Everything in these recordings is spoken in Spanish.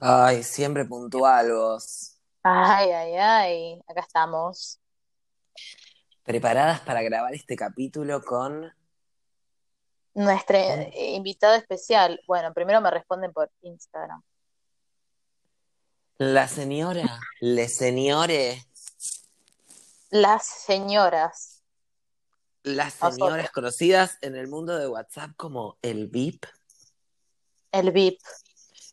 Ay, siempre puntual vos. Ay, ay, ay, acá estamos. Preparadas para grabar este capítulo con... Nuestra eh, invitada especial. Bueno, primero me responden por Instagram. la señora, le señore, Las señoras, las nosotros, señoras conocidas en el mundo de WhatsApp como el VIP. el VIP,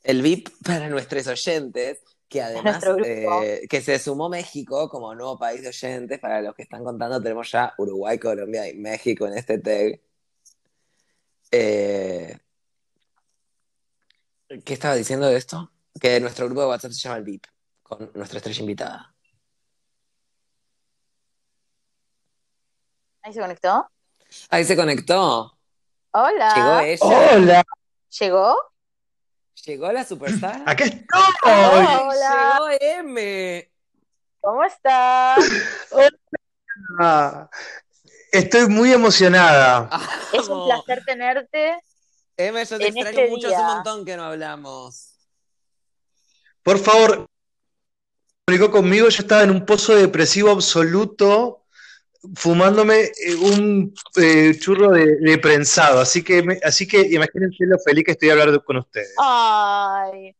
El VIP para nuestros oyentes, que además eh, que se sumó México como nuevo país de oyentes. Para los que están contando, tenemos ya Uruguay, Colombia y México en este tag. Eh, ¿qué estaba diciendo de esto? Que nuestro grupo de WhatsApp se llama el VIP, con nuestra estrella invitada. Ahí se conectó. Ahí se conectó. Llegó Hola, ella. Hola, ¿llegó? Llegó la superstar. acá estoy. ¡Ay, Hola, llegó M! ¿cómo estás? Hola. Estoy muy emocionada. Es un placer tenerte M, yo te en extraño este mucho, hace un montón que no hablamos. Por favor, comunicó conmigo. Yo estaba en un pozo depresivo absoluto, fumándome eh, un eh, churro de, de prensado. Así que, me- así que imagínense lo feliz que estoy de hablar con ustedes. Ay,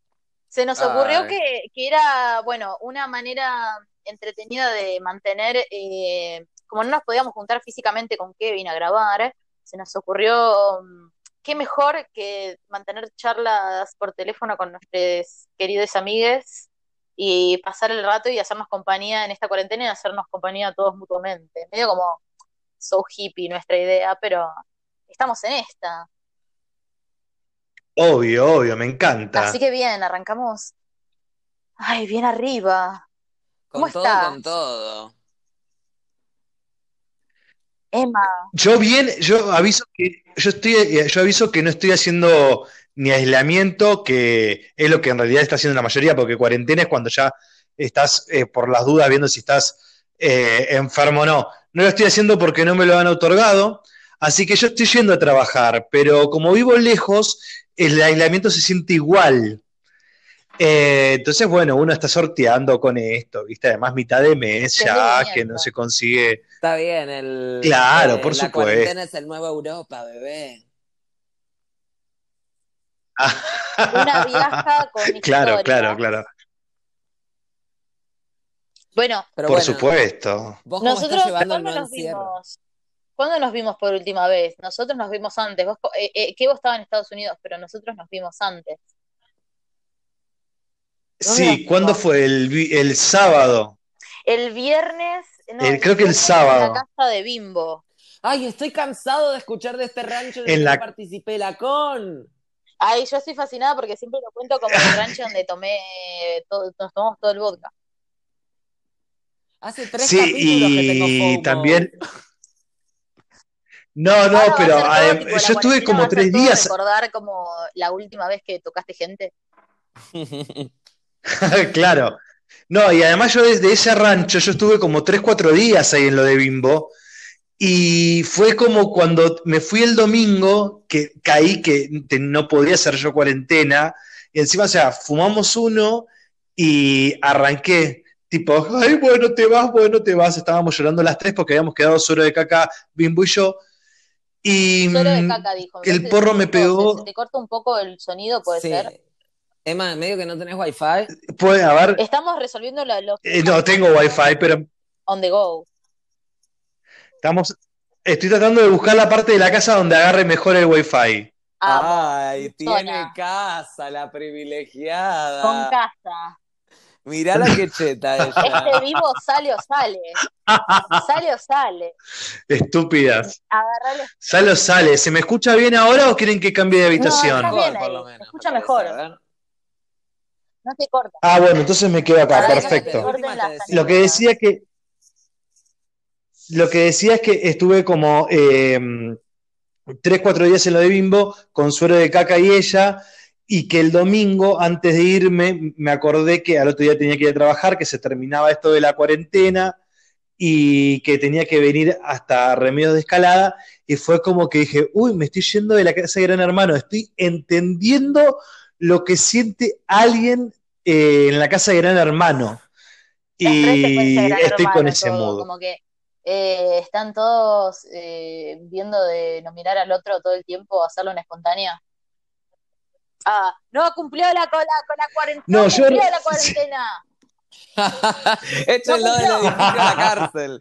se nos ocurrió que, que era, bueno, una manera entretenida de mantener, eh, como no nos podíamos juntar físicamente con Kevin a grabar, se nos ocurrió, mm, qué mejor que mantener charlas por teléfono con nuestros queridos amigues y pasar el rato y hacernos compañía en esta cuarentena y hacernos compañía a todos mutuamente. Medio como so hippie nuestra idea, pero estamos en esta. Obvio, obvio, me Así encanta. que bien, arrancamos. Ay, bien arriba. ¿Cómo con todo, con estás, todo. Emma? Yo bien, yo aviso que yo estoy, eh, yo aviso que no estoy haciendo ni aislamiento, que es lo que en realidad está haciendo la mayoría, porque cuarentena es cuando ya estás eh, por las dudas viendo si estás eh, enfermo o no. No lo estoy haciendo porque no me lo han otorgado, así que yo estoy yendo a trabajar, pero como vivo lejos, el aislamiento se siente igual. Eh, entonces, bueno, uno está sorteando con esto, ¿viste? Además, mitad de mes ya, que no se consigue. Está bien, el, Claro, por la supuesto. cuarentena es el nuevo Europa, bebé. Una viaja con Claro, claro, historias. claro. Bueno, Pero Por bueno, supuesto. ¿vos cómo estás nosotros, llevando el ¿cuándo no nos encierro? vimos? ¿Cuándo nos vimos por última vez? Nosotros nos vimos antes. Vos, co- eh, eh, que vos estabas en Estados Unidos, pero nosotros nos vimos antes. ¿Dónde nos Sí, ¿cuándo fue? El, el sábado. El viernes, no, El- el creo que el viernes en la sábado. casa de Bimbo. Ay, estoy cansado de escuchar de este rancho en el que la. participé, la con. Ay, yo estoy fascinada porque siempre lo cuento como el rancho donde tomé todo, nos tomamos todo el vodka. Hace tres Sí, capítulos que tengo y FOMO. también. No, no, pero tipo, yo estuve como tres días. recordar como la última vez que tocaste gente. Claro. No, y además yo desde ese rancho, yo estuve como tres, cuatro días ahí en lo de Bimbo. Y fue como cuando me fui el domingo, que caí que te- no podía hacer yo cuarentena. Y encima, o sea, fumamos uno y arranqué. Tipo, ay, bueno, te vas, bueno, te vas. Estábamos llorando las tres porque habíamos quedado solo de caca, Bimbo y yo. Y Solo de mm, caca, dijo. El porro me pegó. te corta un poco el sonido, puede ser. Emma, medio que no tenés wifi. Puede haber. Estamos resolviendo la- los eh, no tengo wifi, pero on the go. Estamos. Estoy tratando de buscar la parte de la casa donde agarre mejor el wifi. Amo. Ay, tiene Zona. casa, la Con privilegiada. casa. Mirá la que cheta Este ella. vivo sale o sale. Sale o sale. Estúpidas. Agarrale. Sale o sale. ¿Se me escucha bien ahora o quieren que cambie de No, habitación? está bien ahí. Se menos, escucha me mejor. parece. No te corta. Ah, bueno, entonces me quedo acá, no perfecto. Lo que decía que. Lo que decía es que estuve como eh, tres, cuatro días en lo de Bimbo con suero de caca y ella, y que el domingo, antes de irme, me acordé que al otro día tenía que ir a trabajar, que se terminaba esto de la cuarentena y que tenía que venir hasta Remedios de Escalada, y fue como que dije, uy, me estoy yendo de la casa de Gran Hermano, estoy entendiendo lo que siente alguien eh, en la casa de Gran Hermano. Y estoy con ese todo, mood. como que eh, están todos eh, viendo de nominar al otro todo el tiempo, hacerlo una espontánea. Ah, no cumplió la, con la, con la cuarentena, No, no yo- cumplió la cuarentena. Esto es lo a la cárcel.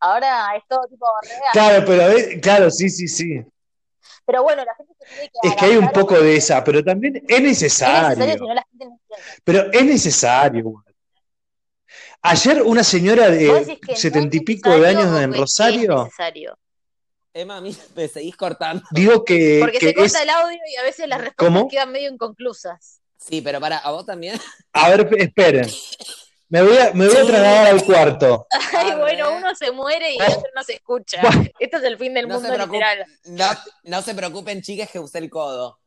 Ahora es todo tipo real. Claro, pero claro, sí, sí, sí. Pero bueno, la gente se tiene que Es que hay un poco de esa, pero también es Es necesario, si necesario. no la gente no entiende. Pero es necesario. Ayer una señora ¿Vos de no setenta y pico de años en Rosario? Emma, a mí me seguís cortando. digo que, Porque que se corta es... el audio y a veces las respuestas ¿Cómo? quedan medio inconclusas. Sí, pero para, ¿a vos también? A ver, esperen. Me voy a, me voy a trasladar al cuarto. Ay, bueno, uno se muere y el otro no se escucha. Esto es el fin del No mundo literal. no, no se preocupen, chicas, que usé el codo.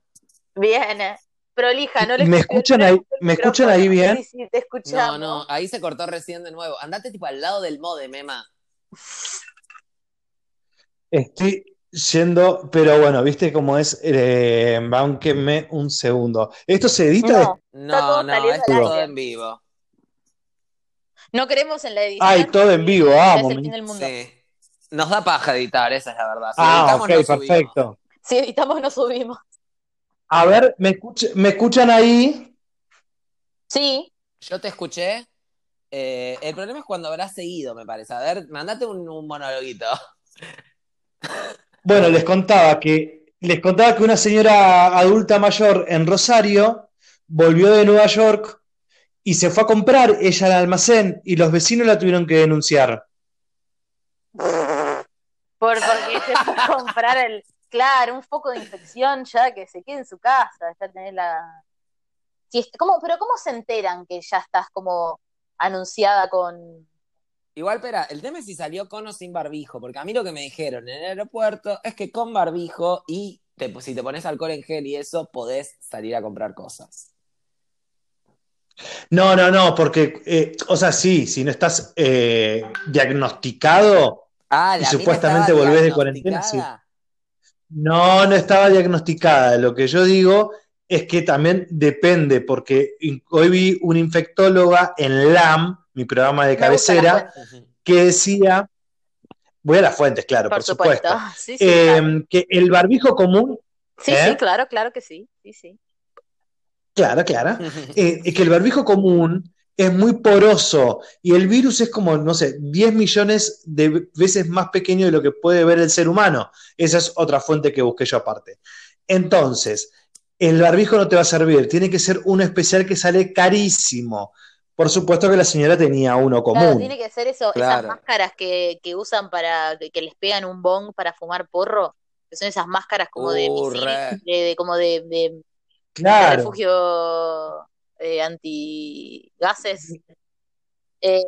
Bien, eh. Prolija, no le ¿Me escuchan no ahí- me escuchan ahí bien? Sí, sí, te No, escuchamos. no, ahí se cortó recién de nuevo. Andate tipo al lado del modem, Emma. Estoy yendo, pero bueno, viste cómo es. Eh, bánquenme un segundo. ¿Esto se edita? No, No, no, es todo en vivo. no queremos en la edición. Ay, todo en vivo, vamos. Es el fin del mundo. Sí. Nos da paja editar, esa es la verdad. Si Ah, editamos, ok, no subimos. perfecto. Si editamos, no subimos. A ver, ¿me, escuch- ¿me escuchan ahí? Sí, Yo te escuché. Eh, el problema es cuando habrás seguido, me parece. A ver, mandate un, un monologuito. Bueno, les contaba que les contaba que una señora adulta mayor en Rosario volvió de Nueva York y se fue a comprar ella al almacén y los vecinos la tuvieron que denunciar. por, porque se fue a comprar el. Claro, un foco de infección ya que se quede en su casa. Ya tenés la. Si es- ¿cómo, pero ¿cómo se enteran que ya estás como anunciada con. Igual, espera, el tema es si salió con o sin barbijo, porque a mí lo que me dijeron en el aeropuerto es que con barbijo y te- si te pones alcohol en gel y eso, podés salir a comprar cosas. No, no, no, porque, eh, o sea, sí, si no estás eh, diagnosticado, Ah, Y supuestamente volvés de cuarentena, diagnosticada. No, no estaba diagnosticada. Lo que yo digo es que también depende, porque hoy vi una infectóloga en LAM, mi programa de cabecera, que decía, voy a las fuentes, claro, por, por supuesto. supuesto, Sí, sí, eh, claro. que el barbijo común, Sí, ¿eh? sí, claro, claro que sí. Sí, sí. claro, claro, eh, que el barbijo común es muy poroso y el virus es como, no sé, 10 millones de veces más pequeño de lo que puede ver el ser humano. Esa es otra fuente que busqué yo aparte. Entonces, el barbijo no te va a servir, tiene que ser uno especial que sale carísimo. Por supuesto que la señora tenía uno Claro, común. tiene que ser eso, esas máscaras que, que usan para que, que les pegan un bong para fumar porro, que son esas máscaras como de Uh, misil, re. de, de- como de, de- de Claro, refugio eh, antigases. Eh,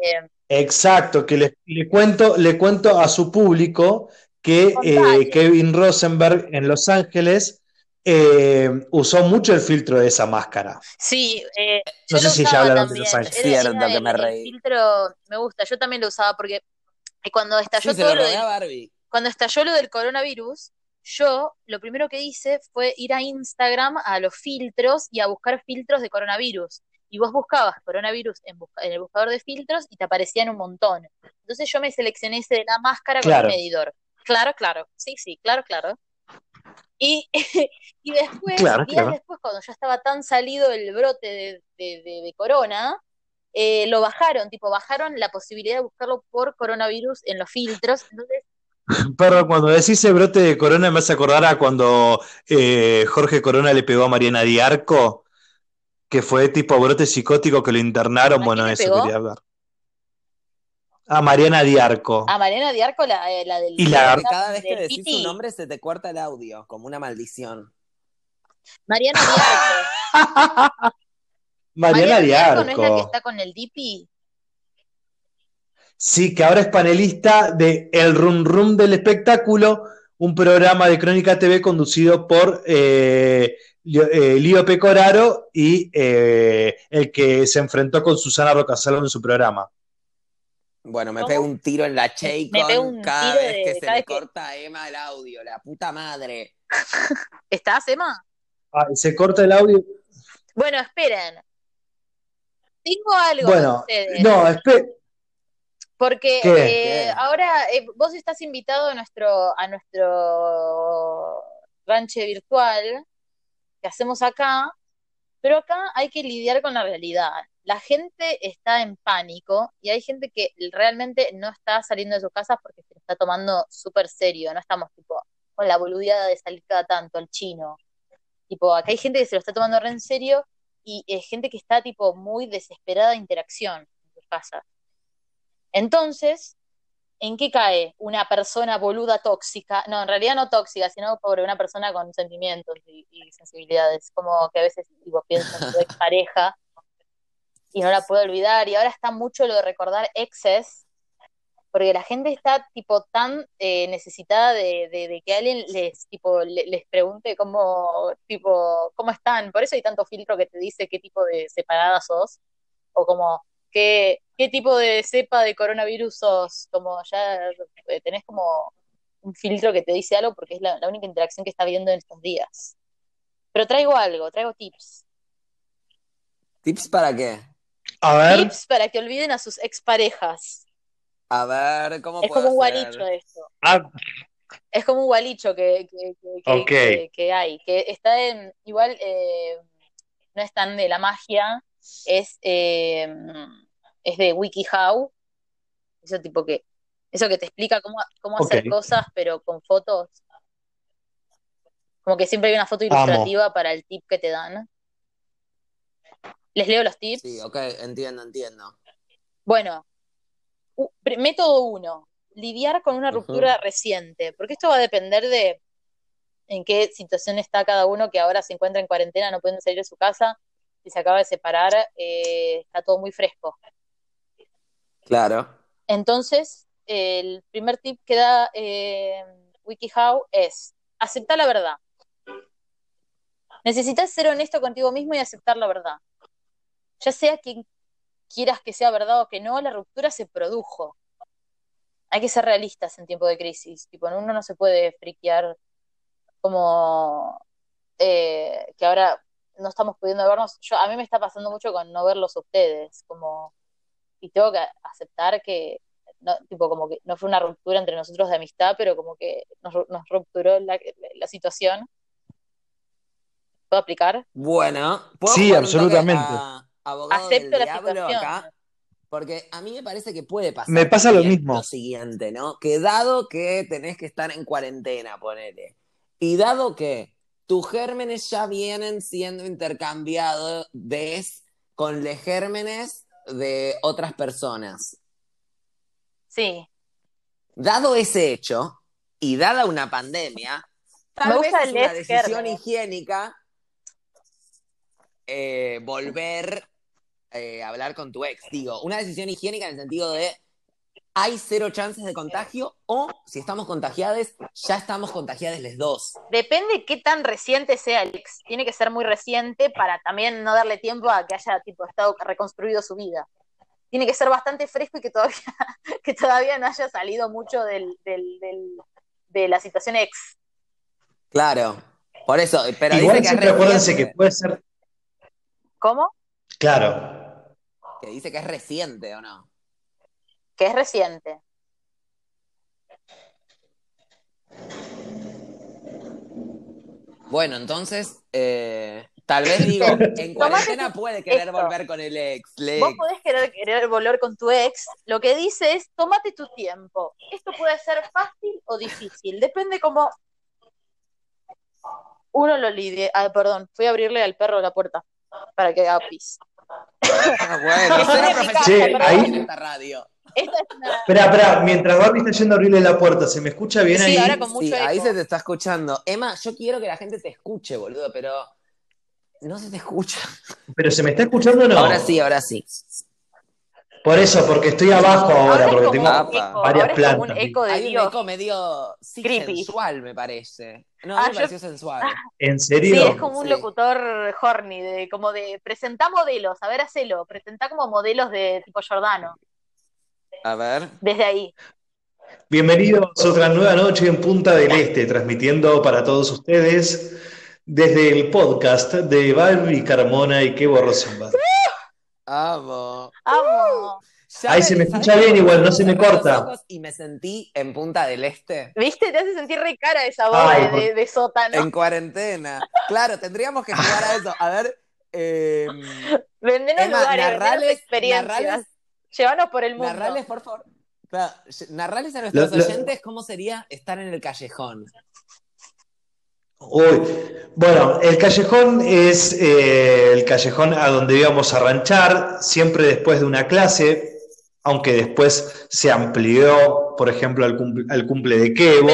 exacto, que le, le cuento, le cuento a su público que eh. Kevin Rosenberg en Los Ángeles eh, usó mucho el filtro de esa máscara. sí, eh, No sé si ya hablaron de. Los Ángeles. Cierto que el- me el reí. filtro me gusta, yo también lo usaba porque cuando estalló Sí, todo lo Barbie. cuando estalló lo del coronavirus, yo lo primero que hice fue ir a Instagram a los filtros y a buscar filtros de coronavirus. Y vos buscabas coronavirus en, busca- en el buscador de filtros y te aparecían un montón. Entonces yo me seleccioné ese de la máscara Claro. con el medidor. Claro, claro. Sí, sí, claro, claro. Y, y después, Claro, días claro. después, cuando ya estaba tan salido el brote de, de- de- de corona, eh, lo bajaron, tipo, bajaron la posibilidad de buscarlo por coronavirus en los filtros. Entonces, Pero cuando decís el brote de Corona me hace acordar a cuando eh, Jorge Corona le pegó a Mariana Diarco, que fue tipo brote psicótico que lo internaron. ¿A Bueno, eso pegó? quería hablar. A Mariana Diarco. A Mariana Diarco, la, eh, la del Y la- Que cada vez que decís Piti. su nombre se te corta el audio, como una maldición. Mariana Diarco. Mariana Diarco no es la que Diarco. está con el Dipi. Sí, que ahora es panelista de El Rum Rum del Espectáculo, un programa de Crónica TV conducido por eh, Lío, eh, Pecoraro y eh, el que se enfrentó con Susana Rocasalo en su programa. Bueno, me ¿Cómo? pego un tiro en la Me pego un Chaycon cada tiro vez de- que se le que- corta a Emma el audio, la puta madre. ¿Estás, Emma? Ah, se corta el audio. Bueno, esperen. tengo algo Bueno, ustedes. no, espera. Porque eh, ahora eh, vos estás invitado a nuestro, a nuestro ranche virtual que hacemos acá, pero acá hay que lidiar con la realidad. La gente está en pánico y hay gente que realmente no está saliendo de sus casas porque se lo está tomando súper serio. No estamos tipo con la boludeada de salir cada tanto al chino. Tipo, acá hay gente que se lo está tomando re en serio y eh, gente que está tipo muy desesperada de interacción en sus casas. Entonces, ¿en qué cae una persona boluda tóxica? No, en realidad no tóxica, sino por una persona con sentimientos y, sensibilidades. Como que a veces tipo, pienso en su expareja y no la puedo olvidar. Y ahora está mucho lo de recordar exes, porque la gente está tipo tan eh, necesitada de, que alguien les tipo le- les pregunte cómo tipo cómo están. Por eso hay tanto filtro que te dice qué tipo de separada sos o como qué qué tipo de cepa de coronavirus sos. Como ya eh, tenés como un filtro que te dice algo porque es la, la única interacción que está viendo en estos días. Pero traigo algo, traigo tips. ¿Tips para qué? A ver, Tips para que olviden a sus exparejas. A ver, ¿cómo Es puedo como un hacer? gualicho esto. ah, Es como un gualicho que, que, que- que- Ok. que- que hay, que está en, igual eh, no es tan de la magia, es, eh, es de WikiHow, eso tipo que, eso que te explica cómo, cómo hacer cosas, pero con fotos. Como que siempre hay una foto Amo. ilustrativa para el tip que te dan. Les leo los tips. Sí, ok, entiendo, entiendo. Bueno, método uno, lidiar con una ruptura reciente, porque esto va a depender de en qué situación está cada uno que ahora se encuentra en cuarentena, no pueden salir de su casa, si se acaba de separar, eh, está todo muy fresco. Claro. Entonces, el primer tip que da eh, WikiHow es aceptar la verdad. Necesitas ser honesto contigo mismo y aceptar la verdad. Ya sea quien quieras que sea verdad o que no, la ruptura se produjo. Hay que ser realistas en tiempo de crisis. Tipo, uno no se puede friquear como eh, que ahora no estamos pudiendo vernos. Yo, a mí me está pasando mucho con no verlos a ustedes, como y tengo que aceptar que no, tipo como que no fue una ruptura entre nosotros de amistad, pero como que nos, nos rupturó la, la situación. ¿Puedo aplicar? Bueno, ¿puedo Sí, absolutamente. a Acepto la situación. acá? Porque a mí me parece que puede pasar. Me pasa lo mismo. Lo siguiente, ¿no? Que dado que tenés que estar en cuarentena, ponele. Y dado que tus gérmenes ya vienen siendo intercambiados con los gérmenes de otras personas. Sí. Dado ese hecho, y dada una pandemia, tal Me vez es una decisión higiénica eh, volver eh, a hablar con tu ex. Digo, una decisión higiénica en el sentido de hay cero chances de contagio o si estamos contagiados, ya estamos contagiados los dos. Depende qué tan reciente sea el ex. Tiene que ser muy reciente para también no darle tiempo a que haya tipo estado reconstruido su vida. Tiene que ser bastante fresco y que todavía, que todavía no haya salido mucho del, del- del- de la situación ex. Claro. Por eso, pero igual dice que siempre acuérdense que puede ser. ¿Cómo? Claro. Que dice que es reciente, ¿o no? Que es reciente. Bueno, entonces, eh, tal vez digo, en cuarentena puede querer esto. volver con el ex. le- Vos podés querer, querer volver con tu ex. Lo que dice es, tómate tu tiempo. Esto puede ser fácil o difícil. Depende cómo uno lo lidie. Ah, perdón, fui a abrirle al perro la puerta para que haga pis. Ah, bueno, una profesional Che, en ahí- esta radio. Esta es una... Espera, espera, mientras Barbie está yendo a abrirle la puerta, ¿se me escucha bien Sí, ahí? ahora con mucho Sí, ahí se te está escuchando. Emma, yo quiero que la gente te escuche, boludo, pero no se te escucha. ¿Pero se me está escuchando o no? Ahora sí, ahora sí. Por eso, porque estoy abajo ahora, Ahora es porque como tengo Ah, un eco, varias ahora es como un plantas. eco de Hay un eco medio sí, Creepy. sensual, me parece. No, Ah, me yo- sensual. ¿En Sí, serio? es como un Sí. locutor horny, de, como de presentá modelos, a ver, hacelo, presentá como modelos de tipo Giordano, A ver. desde ahí. Bienvenidos a otra nueva noche en Punta del Este, transmitiendo para todos ustedes desde el podcast de Barbie Carmona y Kevo Rosenbach. Amo. Amo. Ya Ahí se me ¿sabes escucha bien igual, no se me corta. Y me sentí en Punta del Este. ¿Viste? Te hace sentir re cara esa voz Ay, de, por- de- de sótano. En cuarentena. Claro, tendríamos que jugar a eso. A ver. eh, Vendenos Emma, lugares, vendenos narrales, experiencias. narrales, Llévanos por el mundo. narrales, por favor. Claro, narrales a nuestros Lo- lo- oyentes cómo sería estar en el callejón. Uy, bueno, el callejón es eh, el callejón a donde íbamos a ranchar, siempre después de una clase, aunque después se amplió, por ejemplo, al cumple, al cumple de Kevo.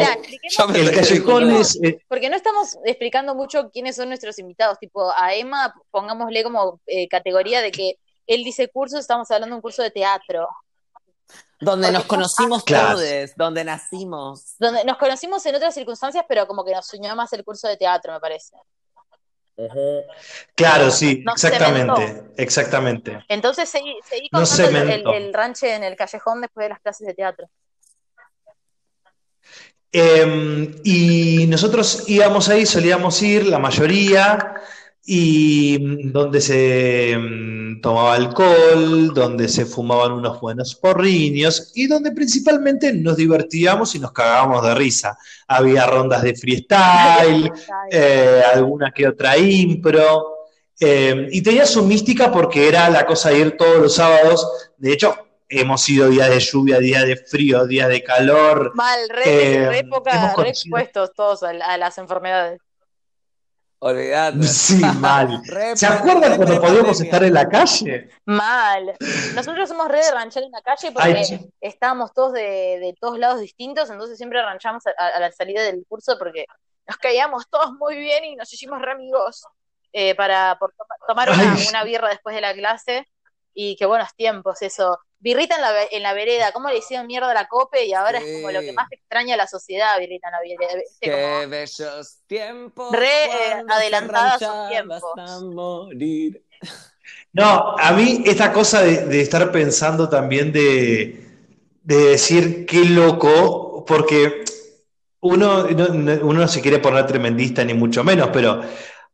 El callejón es, eh, porque no estamos explicando mucho quiénes son nuestros invitados. Tipo, a Emma, pongámosle como eh, categoría de que él dice curso, estamos hablando de un curso de teatro. Donde Porque nos conocimos Claro. todos, donde nacimos. Donde nos conocimos en otras circunstancias, pero como que nos unió más el curso de teatro, me parece. claro, sí, Nos exactamente, exactamente. Entonces seguí, seguí No contando el, el ranche en el callejón después de las clases de teatro. Eh, y nosotros íbamos ahí, solíamos ir, la mayoría, y mm, donde se mm, tomaba alcohol, donde se fumaban unos buenos porriños, y donde principalmente nos divertíamos y nos cagábamos de risa. Había rondas de freestyle, eh, alguna que otra impro, eh, y tenía su mística porque era la cosa de ir todos los sábados. De hecho, hemos ido días de lluvia, días de frío, días de calor. Mal, re, Eh, re época, re expuestos todos a, a las enfermedades. Olvídate. Sí, mal. Re- ¿Se acuerdan re- cuando re- podíamos estar en la calle? Mal. Nosotros somos re de ranchar en la calle porque Ay, estábamos todos de, de todos lados distintos, entonces siempre ranchamos a, a la salida del curso porque nos caíamos todos muy bien y nos hicimos re amigos eh, para por toma- tomar una, una birra después de la clase y qué buenos tiempos eso. Birrita en la, en la vereda, cómo le hicieron mierda a la cope y ahora es Sí. como lo que más extraña a la sociedad, birrita en la vereda. Qué Como- bellos tiempos. Re, eh, adelantada a sus tiempos. morir. No, a mí esta cosa de, de estar pensando también de, de decir qué loco, porque uno no, no- uno no se quiere poner tremendista ni mucho menos, pero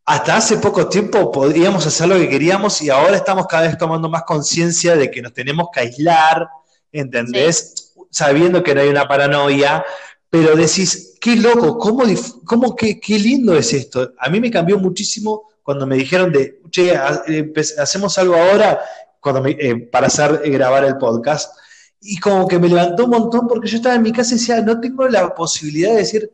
hasta hace poco tiempo podíamos hacer lo que queríamos y ahora estamos cada vez tomando más conciencia de que nos tenemos que aislar, ¿entendés? Sabiendo que no hay una paranoia, pero decís, qué loco, cómo, cómo qué, qué lindo es esto. A mí me cambió muchísimo cuando me dijeron de, che, ha- hacemos algo ahora cuando me- eh, para hacer eh, grabar el podcast. Y como que me levantó un montón porque yo estaba en mi casa y decía, no tengo la posibilidad de decir,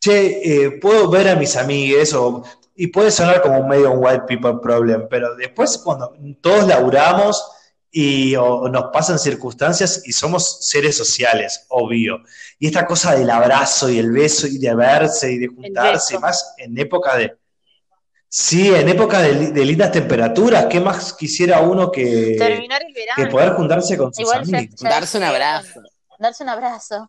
che, eh, puedo ver a mis amigues o, y puede sonar como un medio un white people problem, pero después cuando todos laburamos y o, nos pasan circunstancias y somos seres sociales, obvio. Y esta cosa del abrazo y el beso y de verse y de juntarse, beso. más en época de... Sí, en época de, de lindas temperaturas, ¿qué más quisiera uno que, Terminar el verano. que poder juntarse con sus Igual ya- amigos? ya- Darse un abrazo. Darse un abrazo.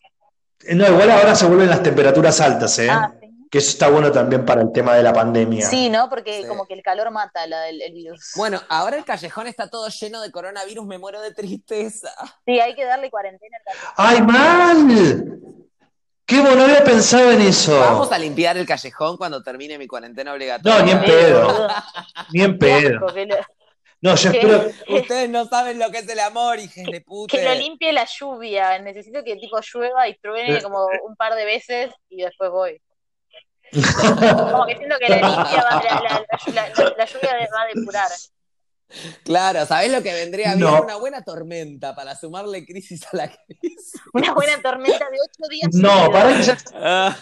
No, igual ahora se vuelven las temperaturas altas, ¿eh? Ah, sí. Que eso está bueno también para el tema de la pandemia. Sí, ¿no? Porque Sí. como que el calor mata la- el, el virus. Bueno, ahora el callejón está todo lleno de coronavirus, me muero de tristeza. Sí, hay que darle cuarentena al callejón. ¡Ay, mal! ¡Qué bueno! No había pensado en eso. Vamos a limpiar el callejón cuando termine mi cuarentena obligatoria. No, ni en pedo. Ni en pedo. No, yo espero. Ustedes no saben lo que es el amor, hijas de puta. que lo limpie la lluvia. Necesito que tipo llueva y truene como un par de veces y después voy. Como que siento que la limpia va, la, la- la- la- la lluvia va a depurar. Claro, ¿sabés lo que vendría bien? No. Una buena tormenta para sumarle crisis a la crisis. Una buena tormenta de ocho días. No, para que ya. Ah,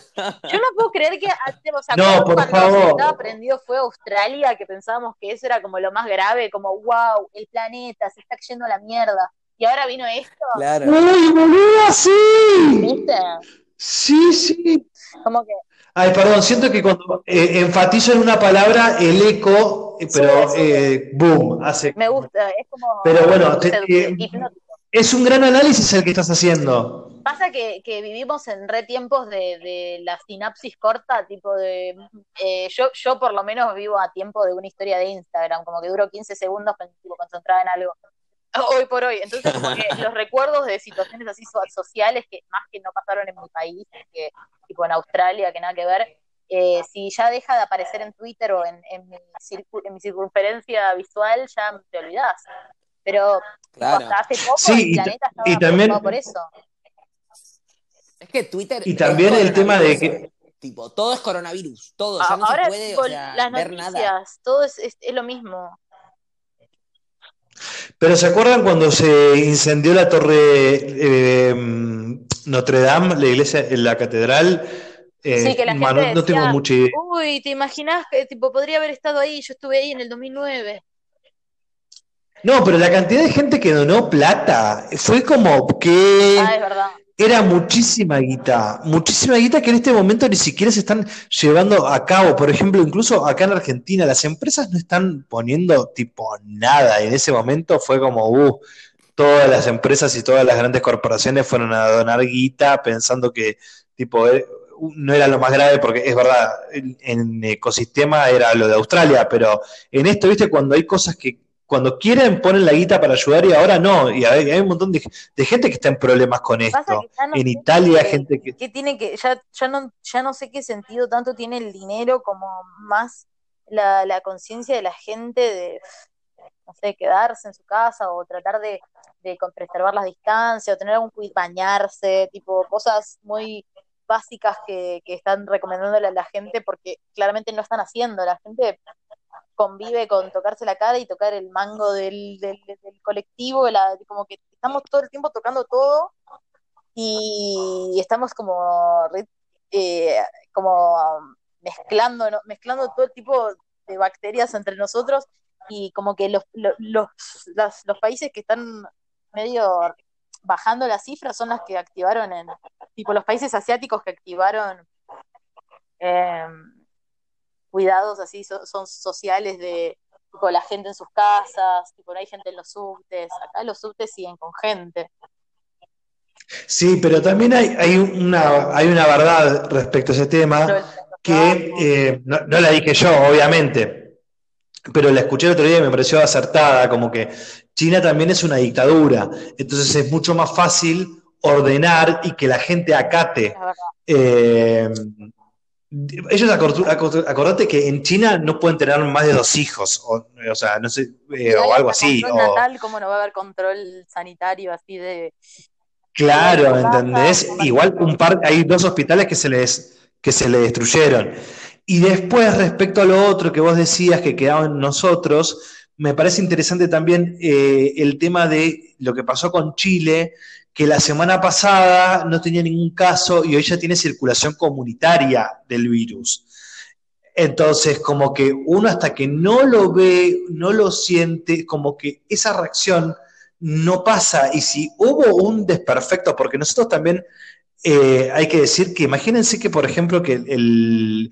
Yo no puedo creer que, o sea, No, cuando por cuando favor. estaba prendido fue Australia, que pensábamos que eso era como lo más grave, como wow, el planeta se está yendo a la mierda. Y ahora vino esto, claro. ¡Uy, boluda, sí! ¿viste? Sí, sí. Como que Ay, perdón, siento que cuando eh, enfatizo en una palabra, el eco, eh, pero Sí, sí. eh, boom, hace. me gusta, es como Pero bueno, te- eh. Es un gran análisis el que estás haciendo. Pasa que, que vivimos en re tiempos de, de la sinapsis corta, tipo de... yo, yo por lo menos vivo a tiempo de una historia de Instagram, como que duro 15 segundos tipo, concentrada en algo. Hoy por hoy. Entonces, como que los recuerdos de situaciones así so- sociales que más que no pasaron en mi país, que tipo en Australia, que nada que ver, eh, si ya deja de aparecer en Twitter o en, en mi, circu- en mi circunferencia visual, ya te olvidás. Pero Claro. hasta hace poco Sí, el planeta estaba y también- por eso. Es que Twitter. Y es también el tema de que- Tipo, todo es coronavirus. Todo. Ya no Ahora se puede o sea, las ver nada. noticias, todo es, es, es lo mismo. Pero ¿se acuerdan cuando se incendió la torre eh, Notre Dame, la iglesia, la catedral? Eh, Sí, que la gente no, no tengo mucha idea. Uy, ¿te imaginas que tipo podría haber estado ahí? Yo estuve ahí en el 2009. No, pero la cantidad de gente que donó plata fue como que Ah, es verdad. Era muchísima guita, muchísima guita que en este momento ni siquiera se están llevando a cabo. Por ejemplo, incluso acá en Argentina, las empresas no están poniendo tipo nada. En ese momento fue como, uh, todas las empresas y todas las grandes corporaciones fueron a donar guita pensando que tipo eh, no era lo más grave porque es verdad, en, en ecosistema era lo de Australia, pero en esto, viste, cuando hay cosas que cuando quieren ponen la guita para ayudar y ahora no, y hay, hay un montón de, de gente que está en problemas con esto. que no En Italia, qué- gente que... qué tiene que, ya, ya no, ya no sé qué sentido tanto tiene el dinero como más la, la conciencia de la gente de, no sé, quedarse en su casa o tratar de, de preservar las distancias o tener algún cuidado, bañarse, tipo cosas muy básicas que, que están recomendándole a la gente porque claramente no están haciendo. La gente convive con tocarse la cara y tocar el mango del, del, del colectivo, la- como que estamos todo el tiempo tocando todo y estamos como, eh, como mezclando, mezclando todo tipo de bacterias entre nosotros y como que los, los, los, los países que están medio bajando las cifras son las que activaron en, tipo los países asiáticos que activaron eh, cuidados así so- son sociales de tipo la gente en sus casas, tipo no hay gente en los subtes, acá los subtes siguen con gente. Sí, pero también hay, hay, una, hay una verdad respecto a ese tema que eh, no, no la dije yo, obviamente, pero la escuché el otro día y me pareció acertada, como que China también es una dictadura, entonces es mucho más fácil ordenar y que la gente acate. Eh, ellos acor- acor- acordate que en China no pueden tener más de dos hijos, o, o sea, no sé, eh, o algo así. o- natal, ¿cómo no va a haber control sanitario así de Claro, casa, ¿entendés? Igual un par, hay dos hospitales que se les, que se le destruyeron. Y después, respecto a lo otro que vos decías que quedaba en nosotros, me parece interesante también eh, el tema de lo que pasó con Chile, que la semana pasada no tenía ningún caso y hoy ya tiene circulación comunitaria del virus. Entonces, como que uno hasta que no lo ve, no lo siente, como que esa reacción no pasa. Y si hubo un desperfecto, porque nosotros también eh, hay que decir que imagínense que, por ejemplo, que el,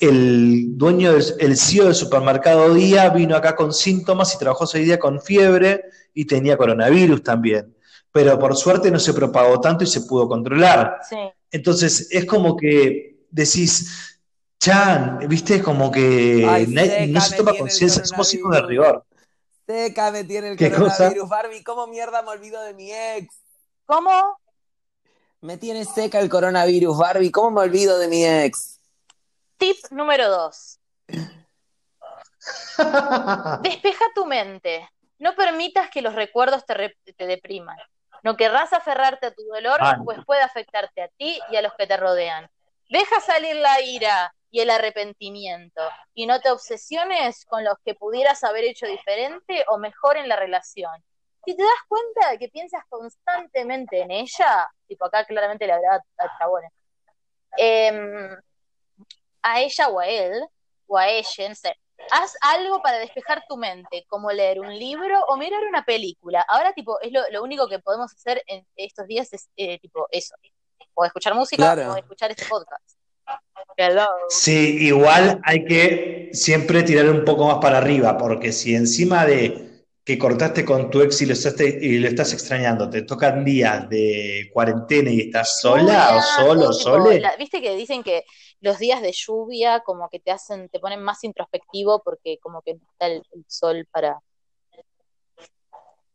el dueño, del, el CEO del supermercado Día vino acá con síntomas y trabajó ese día con fiebre y tenía coronavirus también. Pero por suerte no se propagó tanto y se pudo controlar. Sí. Entonces es como que decís, Chan, viste, como que Ay, na- seca, no se toma conciencia, somos hijos de rigor. Seca me tiene el ¿Qué cosa? coronavirus, Barbie. ¿Cómo mierda me olvido de mi ex? ¿Cómo? Me tiene seca el coronavirus, Barbie. ¿Cómo me olvido de mi ex? Tip número dos. Despeja tu mente. No permitas que los recuerdos te, re- te depriman. No querrás aferrarte a tu dolor, Ay. pues puede afectarte a ti y a los que te rodean. Deja salir la ira y el arrepentimiento y no te obsesiones con los que pudieras haber hecho diferente o mejor en la relación. Si te das cuenta de que piensas constantemente en ella, tipo acá claramente le hablaba a chabones, em, a ella o a él, o a ella, no sé, haz algo para despejar tu mente, como leer un libro o mirar una película. Ahora, tipo, es lo, lo único que podemos hacer en estos días es, eh, tipo, eso. O escuchar música Claro. o escuchar este podcast. Hello. Sí, igual hay que siempre tirar un poco más para arriba, porque si encima de que cortaste con tu ex y lo estás, y lo estás extrañando, te tocan días de cuarentena y estás sola o Lluvia, solo, o tipo, sole, la- Viste que dicen que los días de lluvia como que te hacen, te ponen más introspectivo porque como que no está el, el sol para...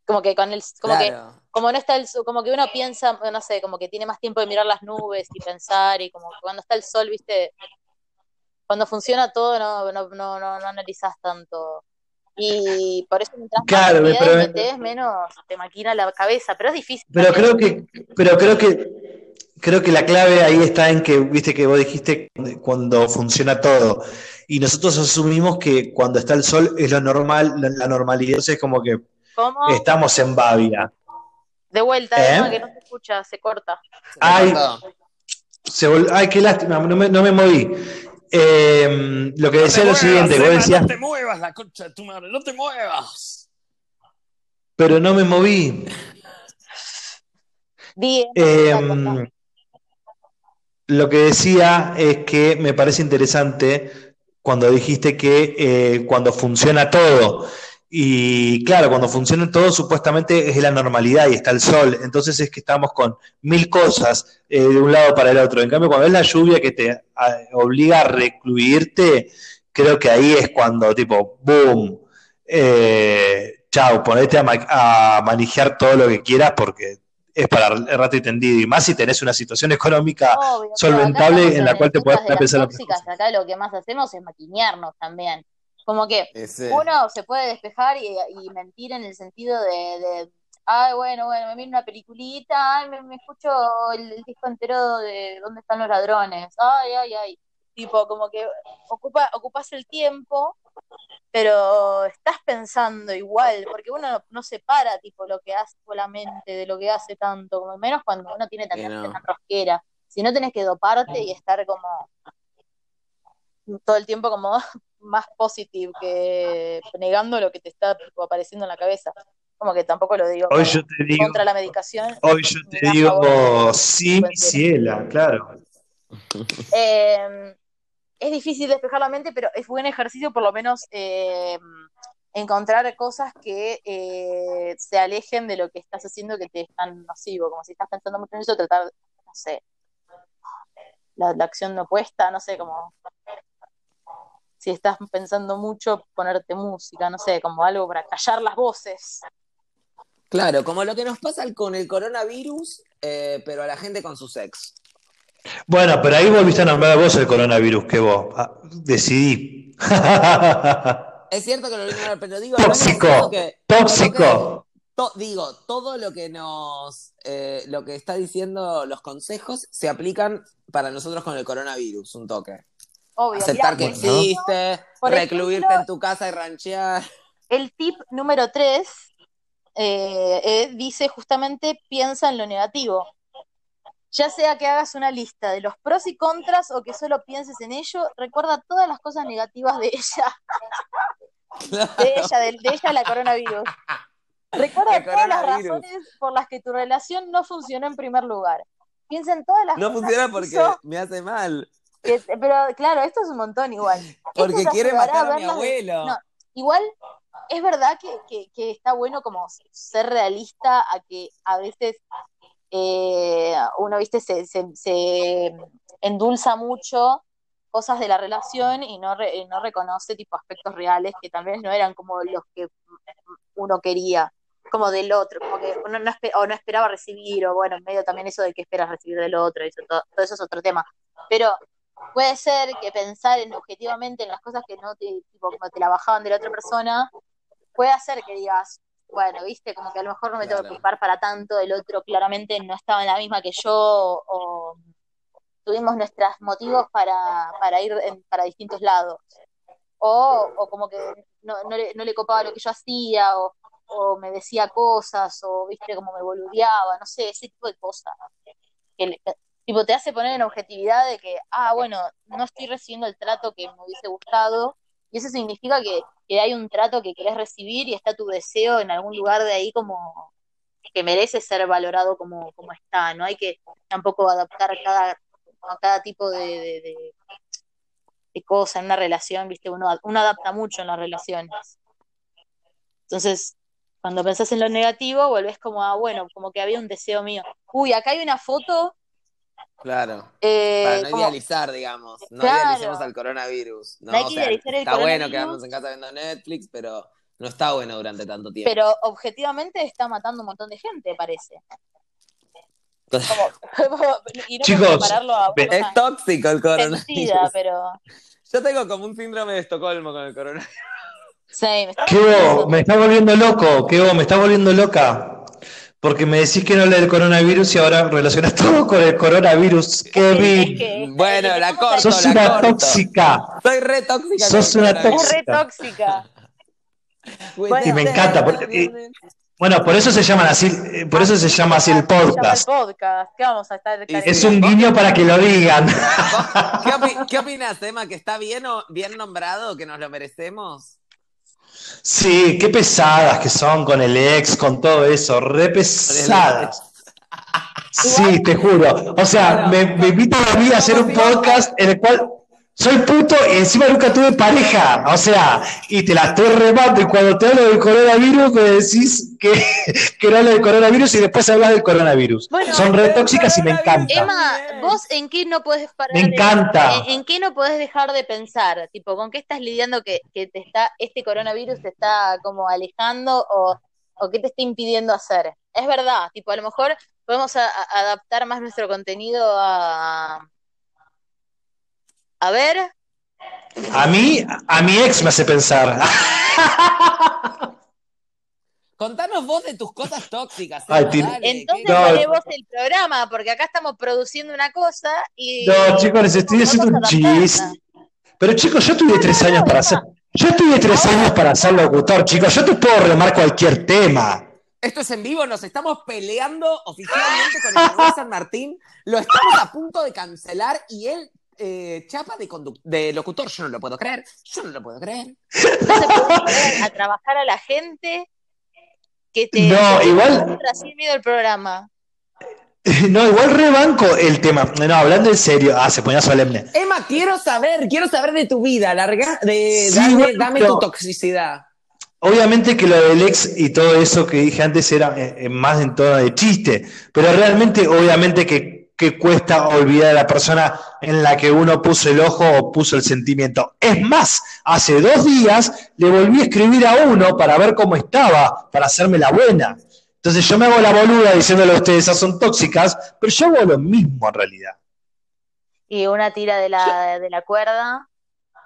Como que con el, como que como no está el sol, como que uno piensa, no sé, como que tiene más tiempo de mirar las nubes y pensar, y como que cuando está el sol, viste, cuando funciona todo, no, no, no, no, no analizás tanto Y por eso mientras más Claro, pero- metés, menos te maquina la cabeza, pero es difícil. Pero también. creo que, pero creo que, creo que la clave ahí está en que, viste que vos dijiste cuando funciona todo. Y nosotros asumimos que cuando está el sol es lo normal, la, la normalidad. Entonces como que ¿Cómo? estamos en Bavia. De vuelta, ¿Eh? Emma, que no se escucha, se corta. Ay. Se vol- Ay, qué lástima, no me, no me moví. Eh, lo que decía es lo siguiente, vos decías, No te muevas, la concha de tu madre, no te muevas. pero no me moví. Eh, Emma, corta. Lo que decía es que me parece interesante cuando dijiste que eh, cuando funciona todo, y claro, cuando funciona todo supuestamente es la normalidad y está el sol, entonces es que estamos con mil cosas eh, de un lado para el otro. En cambio, cuando es la lluvia que te a, obliga a recluirte, creo que ahí es cuando tipo, boom, eh, chau, ponete a, a manejar todo lo que quieras porque es para el rato y tendido, y más si tenés una situación económica Obvio, solventable en la cual te puedas tóxicas, cosas. acá lo que más hacemos es maquinearnos también. Como que Ese. uno se puede despejar y, y mentir en el sentido de, de, ay, bueno, bueno, me miro una peliculita, ay, me, me escucho el, el disco entero de ¿Dónde están los ladrones? Ay, ay, ay. Tipo, como que ocupa, ocupas el tiempo, pero estás pensando igual, porque uno no, no separa, tipo, lo que hace con la mente de lo que hace tanto, como menos cuando uno tiene tanta no. tan rosquera. Si no tenés que doparte y estar como todo el tiempo como más positive que negando lo que te está tipo, apareciendo en la cabeza. Como que tampoco lo digo Hoy como yo te digo, contra la medicación. hoy yo te favor digo, de- sí, mi ciela, claro. Eh, es difícil despejar la mente, pero es buen ejercicio por lo menos eh, encontrar cosas que eh, se alejen de lo que estás haciendo que te es tan nocivo. Como si estás pensando mucho en eso, tratar, no sé, la, acción opuesta, no sé, como si estás pensando mucho, ponerte música, no sé, como algo para callar las voces. Claro, como lo que nos pasa con el coronavirus, eh, pero a la gente con su sex. Bueno, pero ahí volviste a nombrar vos el coronavirus, que vos ah, decidí. Es cierto que lo ver, pero digo, no tóxico, que- tóxico. to- digo, todo lo que nos, eh, lo que está diciendo los consejos se aplican para nosotros con el coronavirus, un toque. Obvio. Aceptar Mirá, que Bueno. existe, Por recluirte ejemplo- en tu casa y ranchear. El tip número 3 dice justamente piensa en lo negativo. Ya sea que hagas una lista de los pros y contras o que solo pienses en ello, recuerda todas las cosas negativas de ella, de ella, de, de ella la coronavirus. Recuerda El todas las razones por las que tu relación no funcionó en primer lugar. Piensa en todas las No cosas funciona que porque hizo me hace mal. que- pero claro, esto es un montón igual. Esto Porque te quiere matar a mi abuelo. No, igual es verdad que, que- que está bueno como ser realista a que a veces eh, uno, viste, se, se- endulza mucho cosas de la relación y no, no reconoce tipo aspectos reales que tal vez no eran como los que uno quería, como del otro, como que uno no, o no esperaba recibir, o bueno, en medio también eso de que esperas recibir del otro, eso, todo, todo eso es otro tema. Pero puede ser que pensar en objetivamente en las cosas que no te, tipo, como te la bajaban de la otra persona, puede hacer que digas, bueno, viste, como que a lo mejor no me tengo que preocupar para tanto, el otro claramente no estaba en la misma que yo, o tuvimos nuestros motivos para, para ir en- para distintos lados. O, o como que no, no, le, no le copaba lo que yo hacía, o, o me decía cosas, o viste, como me boludeaba, no sé, ese tipo de cosas. Que le- tipo, te hace poner en objetividad de que, ah, bueno, no estoy recibiendo el trato que me hubiese gustado, y eso significa que, que hay un trato que querés recibir y está tu deseo en algún lugar de ahí como que merece ser valorado como, como está, no hay que tampoco adaptar cada, cada tipo de, de, cosa en una relación, viste, uno, uno adapta mucho en las relaciones. Entonces, cuando pensás en lo negativo, volvés como a, bueno, como que había un deseo mío. Uy, acá hay una foto, Claro. eh, Para no como- idealizar, digamos. No Claro. idealicemos al coronavirus. ¿no? No hay que O sea, idealizar el está bueno quedarnos en casa viendo Netflix, pero no está bueno durante tanto tiempo. pero objetivamente está matando un montón de gente, parece. Como- y no Chicos, a Es tóxico el coronavirus. sentida, pero Yo tengo como un síndrome de Estocolmo con el coronavirus. Sí, me está ¿Qué vos? Me está volviendo loco, ¿qué vos? Me está volviendo loca. Porque me decís que no le del coronavirus y ahora relacionas todo con el coronavirus. Kevin, Bueno, la corto, sos la una corto. tóxica. Soy re tóxica. Sos una re tóxica. Y me encanta, porque- Bueno, por eso se llaman así, eh, por eso se llama así el llama el podcast. podcast. ¿Qué vamos a estar Es un guiño para que lo digan. ¿Vos ¿Qué, opi- qué opinas, Emma? ¿Que está bien, o, bien nombrado? ¿Que nos lo merecemos? Sí, qué pesadas que son con el ex, con todo eso, re pesadas. Sí, te juro. O sea, me, me invitan a mí a hacer un podcast en el cual soy puto y encima nunca tuve pareja. O sea, y te la estoy remando. Y cuando te hablo del coronavirus, me decís que, que no hablo del coronavirus y después hablas del coronavirus. Bueno, son re tóxicas y me encanta. Emma, vos en qué no podés parar Me de- encanta. en, en qué no podés dejar de pensar? Tipo, ¿con qué estás lidiando que, que te está, este coronavirus te está como alejando o, o qué te está impidiendo hacer? Es verdad, tipo, a lo mejor podemos a- a- adaptar más nuestro contenido a a ver, A mí, a mi ex me hace pensar. Contanos vos de tus cosas tóxicas. Ay, Emma, Tim. dale, entonces ¿qué- No. poné vos el programa, porque acá estamos produciendo una cosa y No, chicos, les estoy a un chiste. Pero chicos, yo tuve tres años para hacer. Yo tuve tres años para ser locutor, chicos. Yo te puedo remar cualquier tema. Esto es en vivo, nos estamos peleando oficialmente con el San Martín. Lo estamos a punto de cancelar y él eh, chapa de, locutor. Yo no lo puedo creer. Yo no lo puedo creer. no se puede poner a trabajar a la gente que te No, te igual- del programa. No, igual rebanco el tema. No, hablando en serio. Ah, se ponía solemne. Emma, quiero saber, quiero saber de tu vida. Larga, de, Sí, dame, bueno, dame pero- tu toxicidad. Obviamente que lo del ex y todo eso que dije antes era eh, eh, más en tono de chiste, pero realmente, obviamente que, que cuesta olvidar a la persona en la que uno puso el ojo o puso el sentimiento. Es más, hace dos días le volví a escribir a uno para ver cómo estaba, para hacerme la buena. Entonces yo me hago la boluda diciéndole a ustedes, esas son tóxicas, pero yo hago lo mismo en realidad. Y una tira de la, de la cuerda.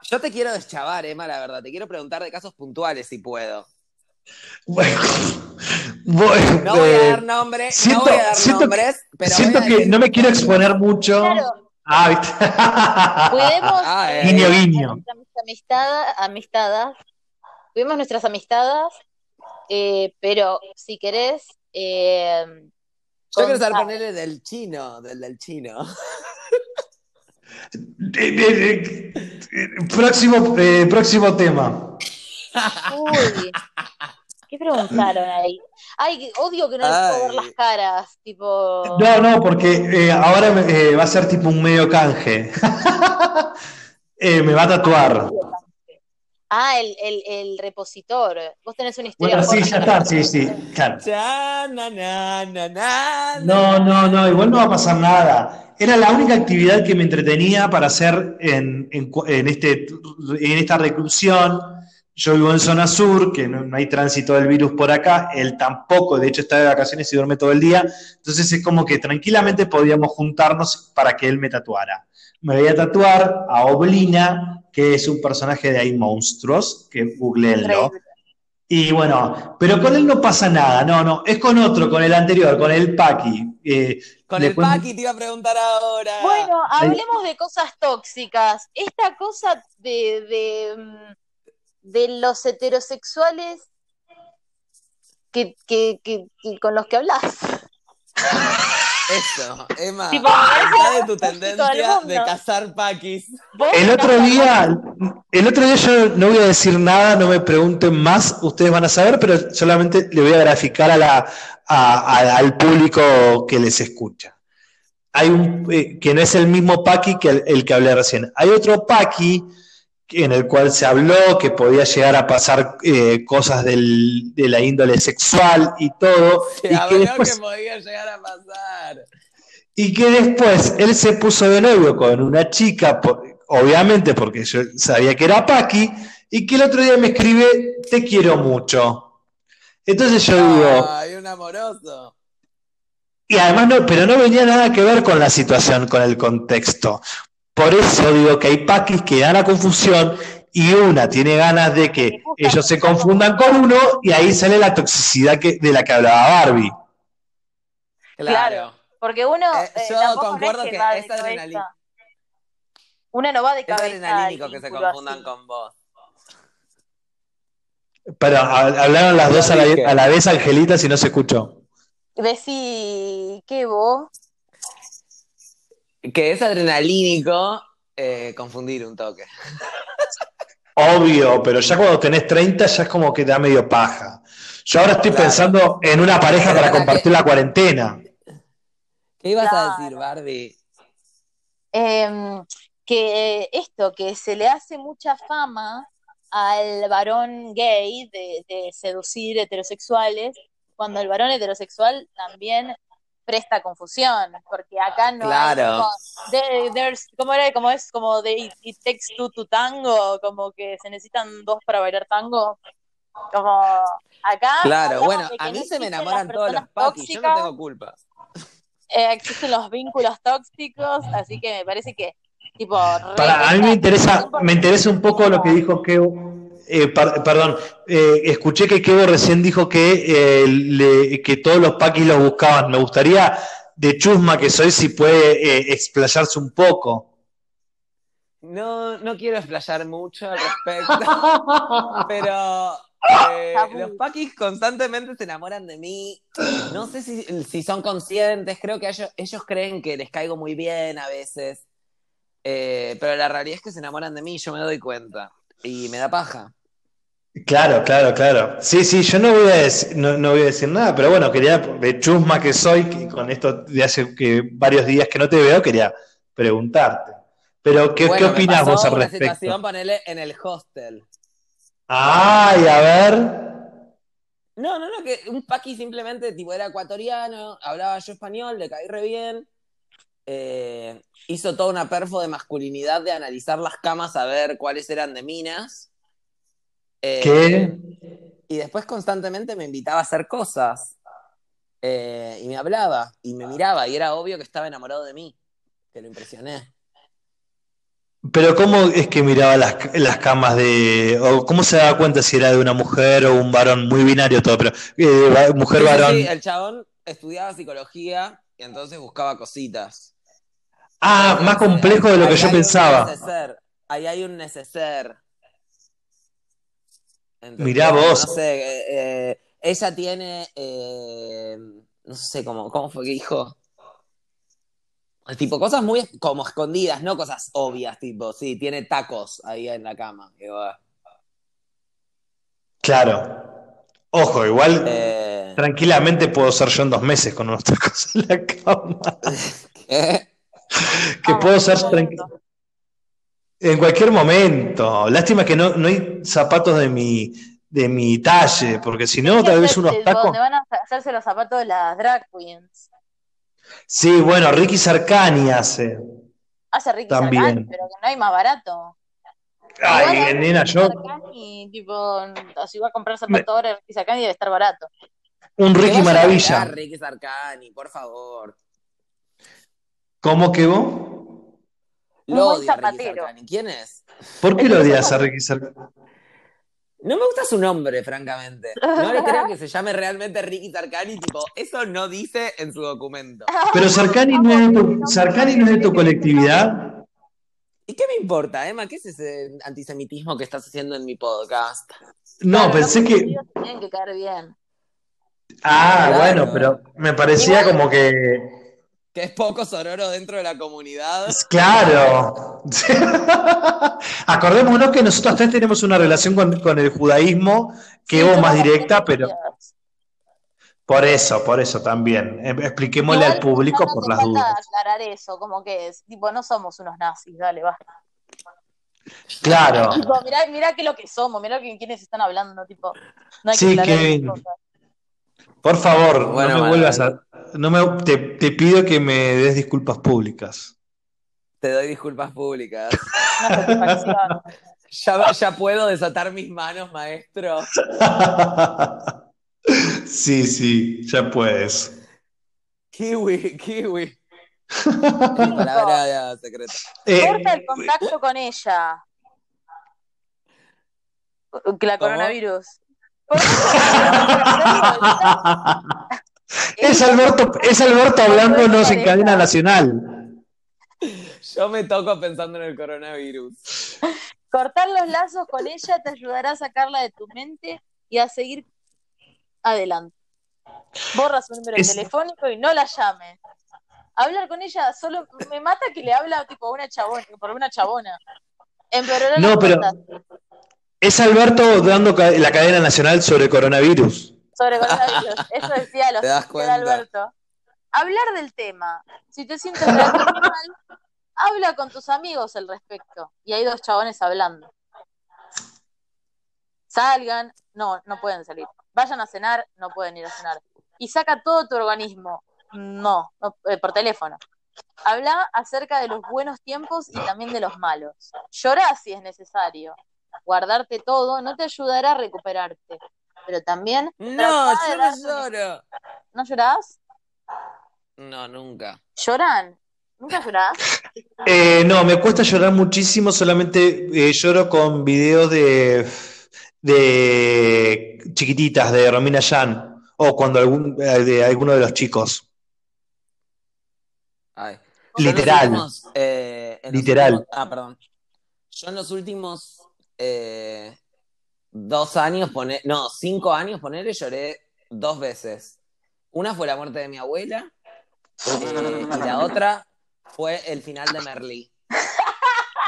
Yo te quiero deschavar, Emma, la verdad. Te quiero preguntar de casos puntuales si puedo. Bueno, bueno, No voy a dar nombres, siento- no voy a dar siento nombres, pero siento que no me quiero exponer mucho. Claro, Ah, cuidemos Ah, eh. Guiño, amistad- amistades, cuidemos nuestras amistades, eh, pero si querés, eh, Yo quiero saber ponerle del chino, del del chino. Próximo, eh, próximo tema. Uy, ¿qué preguntaron ahí? Ay, odio que no les puedo ver las caras, tipo... No, no, porque eh, ahora eh, va a ser tipo un medio canje. Eh, me va a tatuar. Ah, el, el, el repositor. Vos tenés una historia Bueno, sí, ya está, sí, sí, claro. No, no, no, igual no va a pasar nada. Era la única actividad que me entretenía para hacer en, en cu- en este, en esta reclusión. Yo vivo en zona sur, que no, no hay tránsito del virus por acá, él tampoco, de hecho está de vacaciones y duerme todo el día, entonces es como que tranquilamente podíamos juntarnos para que él me tatuara. Me voy a tatuar a Oblina, que es un personaje de Hay Monstruos, que googleenlo. Y bueno, pero con él no pasa nada, no, no, es con otro, con el anterior, con el Paki. Eh, Con el cuento- Paqui te iba a preguntar ahora. Bueno, hablemos de cosas tóxicas. Esta cosa de, de, mm, de los heterosexuales que, que, que, que con los que hablas. Eso, Emma. Tipo, de tu tendencia de cazar paquis. El otro día, el otro día yo no voy a decir nada, no me pregunten más, ustedes van a saber, pero solamente le voy a graficar a la, a- a- al público que les escucha. Hay un, eh, que no es el mismo Paqui que el, el que hablé recién. Hay otro Paqui en el cual se habló que podía llegar a pasar eh, cosas del- de la índole sexual y todo, Se y que habló después que podía llegar a pasar. y que después él se puso de novio con una chica, obviamente porque yo sabía que era Paqui, y que el otro día me escribe, te quiero mucho. Entonces yo digo, Ay, un amoroso. y además no, pero no venía nada que ver con la situación, con el contexto. Por eso digo que hay paquis que dan a confusión y una tiene ganas de que ellos se confundan con uno y ahí sale la toxicidad que, de la que hablaba Barbie. Claro. Porque uno. Eh, eh, yo no concuerdo es que va de es cabeza. adrenalina. Uno no va de Es cabeza. adrenalínico al que se confundan así. con vos. Pero ha- hablaron las dos la, a la vez, Angelita, si no se escuchó. Decí, ¿qué vos? Que es adrenalínico eh, confundir un toque. Obvio, pero ya cuando tenés 30 ya es como que da medio paja. Yo ahora estoy Claro. pensando en una pareja para compartir que- la cuarentena. ¿Qué ibas Claro. a decir, Barbie? Em, que esto, que se le hace mucha fama al varón gay de, de seducir heterosexuales, cuando el varón heterosexual también presta confusión, porque acá no hay Claro. como, de- there's- ¿cómo era? Como es como de it, takes two to tango, como que se necesitan dos para bailar tango. Como acá Claro, bueno, a mí no se me enamoran las todos los paquis, yo no tengo culpa. eh, existen los vínculos tóxicos, así que me parece que tipo Para, a mí me interesa, me interesa un poco lo que dijo Kevo. Eh, par- perdón, eh, escuché que Kevo recién dijo que, eh, le- que todos los paquis los buscaban. Me gustaría, de chusma que soy, si puede eh, explayarse un poco. No, no quiero explayar mucho al respecto, pero eh, los paquis constantemente se enamoran de mí. No sé si, si son conscientes, creo que ellos, ellos creen que les caigo muy bien a veces. Eh, pero la realidad es que se enamoran de mí, yo me doy cuenta. Y me da paja. Claro, claro, claro. Sí, sí, yo no voy a decir, no, no voy a decir nada, pero bueno, quería, de chusma que soy, que con esto de hace que varios días que no te veo, quería preguntarte. Pero, ¿qué, Bueno, ¿qué opinás vos al una respecto? situación, ponele en el hostel. Ay, a ver. No, no, no, que un paqui simplemente tipo era ecuatoriano, hablaba yo español, le caí re bien. eh, hizo toda una perfo de masculinidad de analizar las camas a ver cuáles eran de minas. Eh, ¿Qué? Y después constantemente me invitaba a hacer cosas. Eh, y me hablaba y me miraba y era obvio que estaba enamorado de mí. Que lo impresioné. Pero ¿cómo es que miraba las, las camas de... o cómo se daba cuenta si era de una mujer o un varón? Muy binario todo, pero eh, mujer, Sí, varón. sí, el chabón estudiaba psicología y entonces buscaba cositas. Ah, más complejo de lo que yo pensaba. neceser, Ahí hay un neceser. Mirá vos. No sé, eh, eh, ella tiene, eh, no sé cómo, cómo fue que dijo. Tipo, cosas muy como escondidas, no cosas obvias, tipo, sí, tiene tacos ahí en la cama. Claro. Ojo, igual eh, tranquilamente puedo ser yo en dos meses con unos tacos en la cama. ¿qué? Que Ah, puedo ser qué tranqui- momento. En cualquier momento. Lástima que no, no hay zapatos de mi, de mi talle, porque si no, tal vez unos Donde tacos. van a hacerse los zapatos de las drag queens. Sí, bueno, Ricky Sarkani hace. Hace Ricky También. Sarkani, pero que no hay más barato. Ay, nena, Ricky yo. Sarkani, tipo, si va a comprar zapatos ahora Ricky Sarkani debe estar barato. Un Ricky Maravilla. Ricky Sarkani, por favor. ¿Cómo que vos? Lo buen odio a Ricky. ¿Quién es? ¿Por qué lo odias a Ricky Sarkani? No me gusta su nombre, francamente. No le creo que se llame realmente Ricky Sarkani, tipo, eso no dice en su documento. Pero Sarkani no es de tu, Sarkani no es de tu colectividad. ¿Y qué me importa, Emma? ¿Qué es ese antisemitismo que estás haciendo en mi podcast? No, Claro, pensé que. tienen que caer bien. Ah, Claro. bueno, pero me parecía Igual- como que. Que es poco sororo dentro de la comunidad. Claro. Acordémonos que nosotros tres tenemos una relación con, con el judaísmo que Sí, vos más directa, pero por eso, por eso también. Eh, Expliquémosle Igual al público no por las dudas. aclarar eso, como que es, tipo, no somos unos nazis, dale, va. Claro. Tipo, mirá, mirá qué es lo que somos, mirá que, quiénes están hablando, tipo, no hay Sí, que Kevin. Por favor, Bueno, no me vuelvas a. No me, te, te pido que me des disculpas públicas. Te doy disculpas públicas. Una satisfacción. Ya, ya puedo desatar mis manos, maestro. Sí, sí, ya puedes. Kiwi, kiwi. Palabra secreta. Eh, Corta el contacto con ella. Que la ¿Cómo? coronavirus. Es Alberto, es Alberto hablándonos en cadena nacional. Yo me toco pensando en el coronavirus. Cortar los lazos con ella te ayudará a sacarla de tu mente y a seguir adelante. Borra su número Es- telefónico y no la llames. Hablar con ella solo me mata que le habla tipo una chabona, por una chabona. Empeorará No, pero-. Es Alberto dando la cadena nacional sobre coronavirus. Sobre coronavirus. Eso decía los. Alberto. Hablar del tema. Si te sientes mal, habla con tus amigos al respecto. Y hay dos chabones hablando. Salgan, no, no pueden salir. Vayan a cenar, no pueden ir a cenar. Y saca todo tu organismo. No, no, eh, por teléfono. Habla acerca de los buenos tiempos y también de los malos. Llorá si es necesario. Guardarte todo no te ayudará a recuperarte. Pero también No, yo no lloro. ¿No llorás? No, nunca. ¿Lloran? ¿Nunca llorás? Eh, no, me cuesta llorar muchísimo, solamente eh, lloro con videos de, de chiquititas, de Romina Yan, o cuando algún, eh, de alguno de los chicos. Ay. Literal. últimos, eh, Literal. últimos- ah, perdón. Yo en los últimos eh, dos años, poner, no, cinco años, ponerle, lloré dos veces. Una fue la muerte de mi abuela eh, y la otra fue el final de Merlí.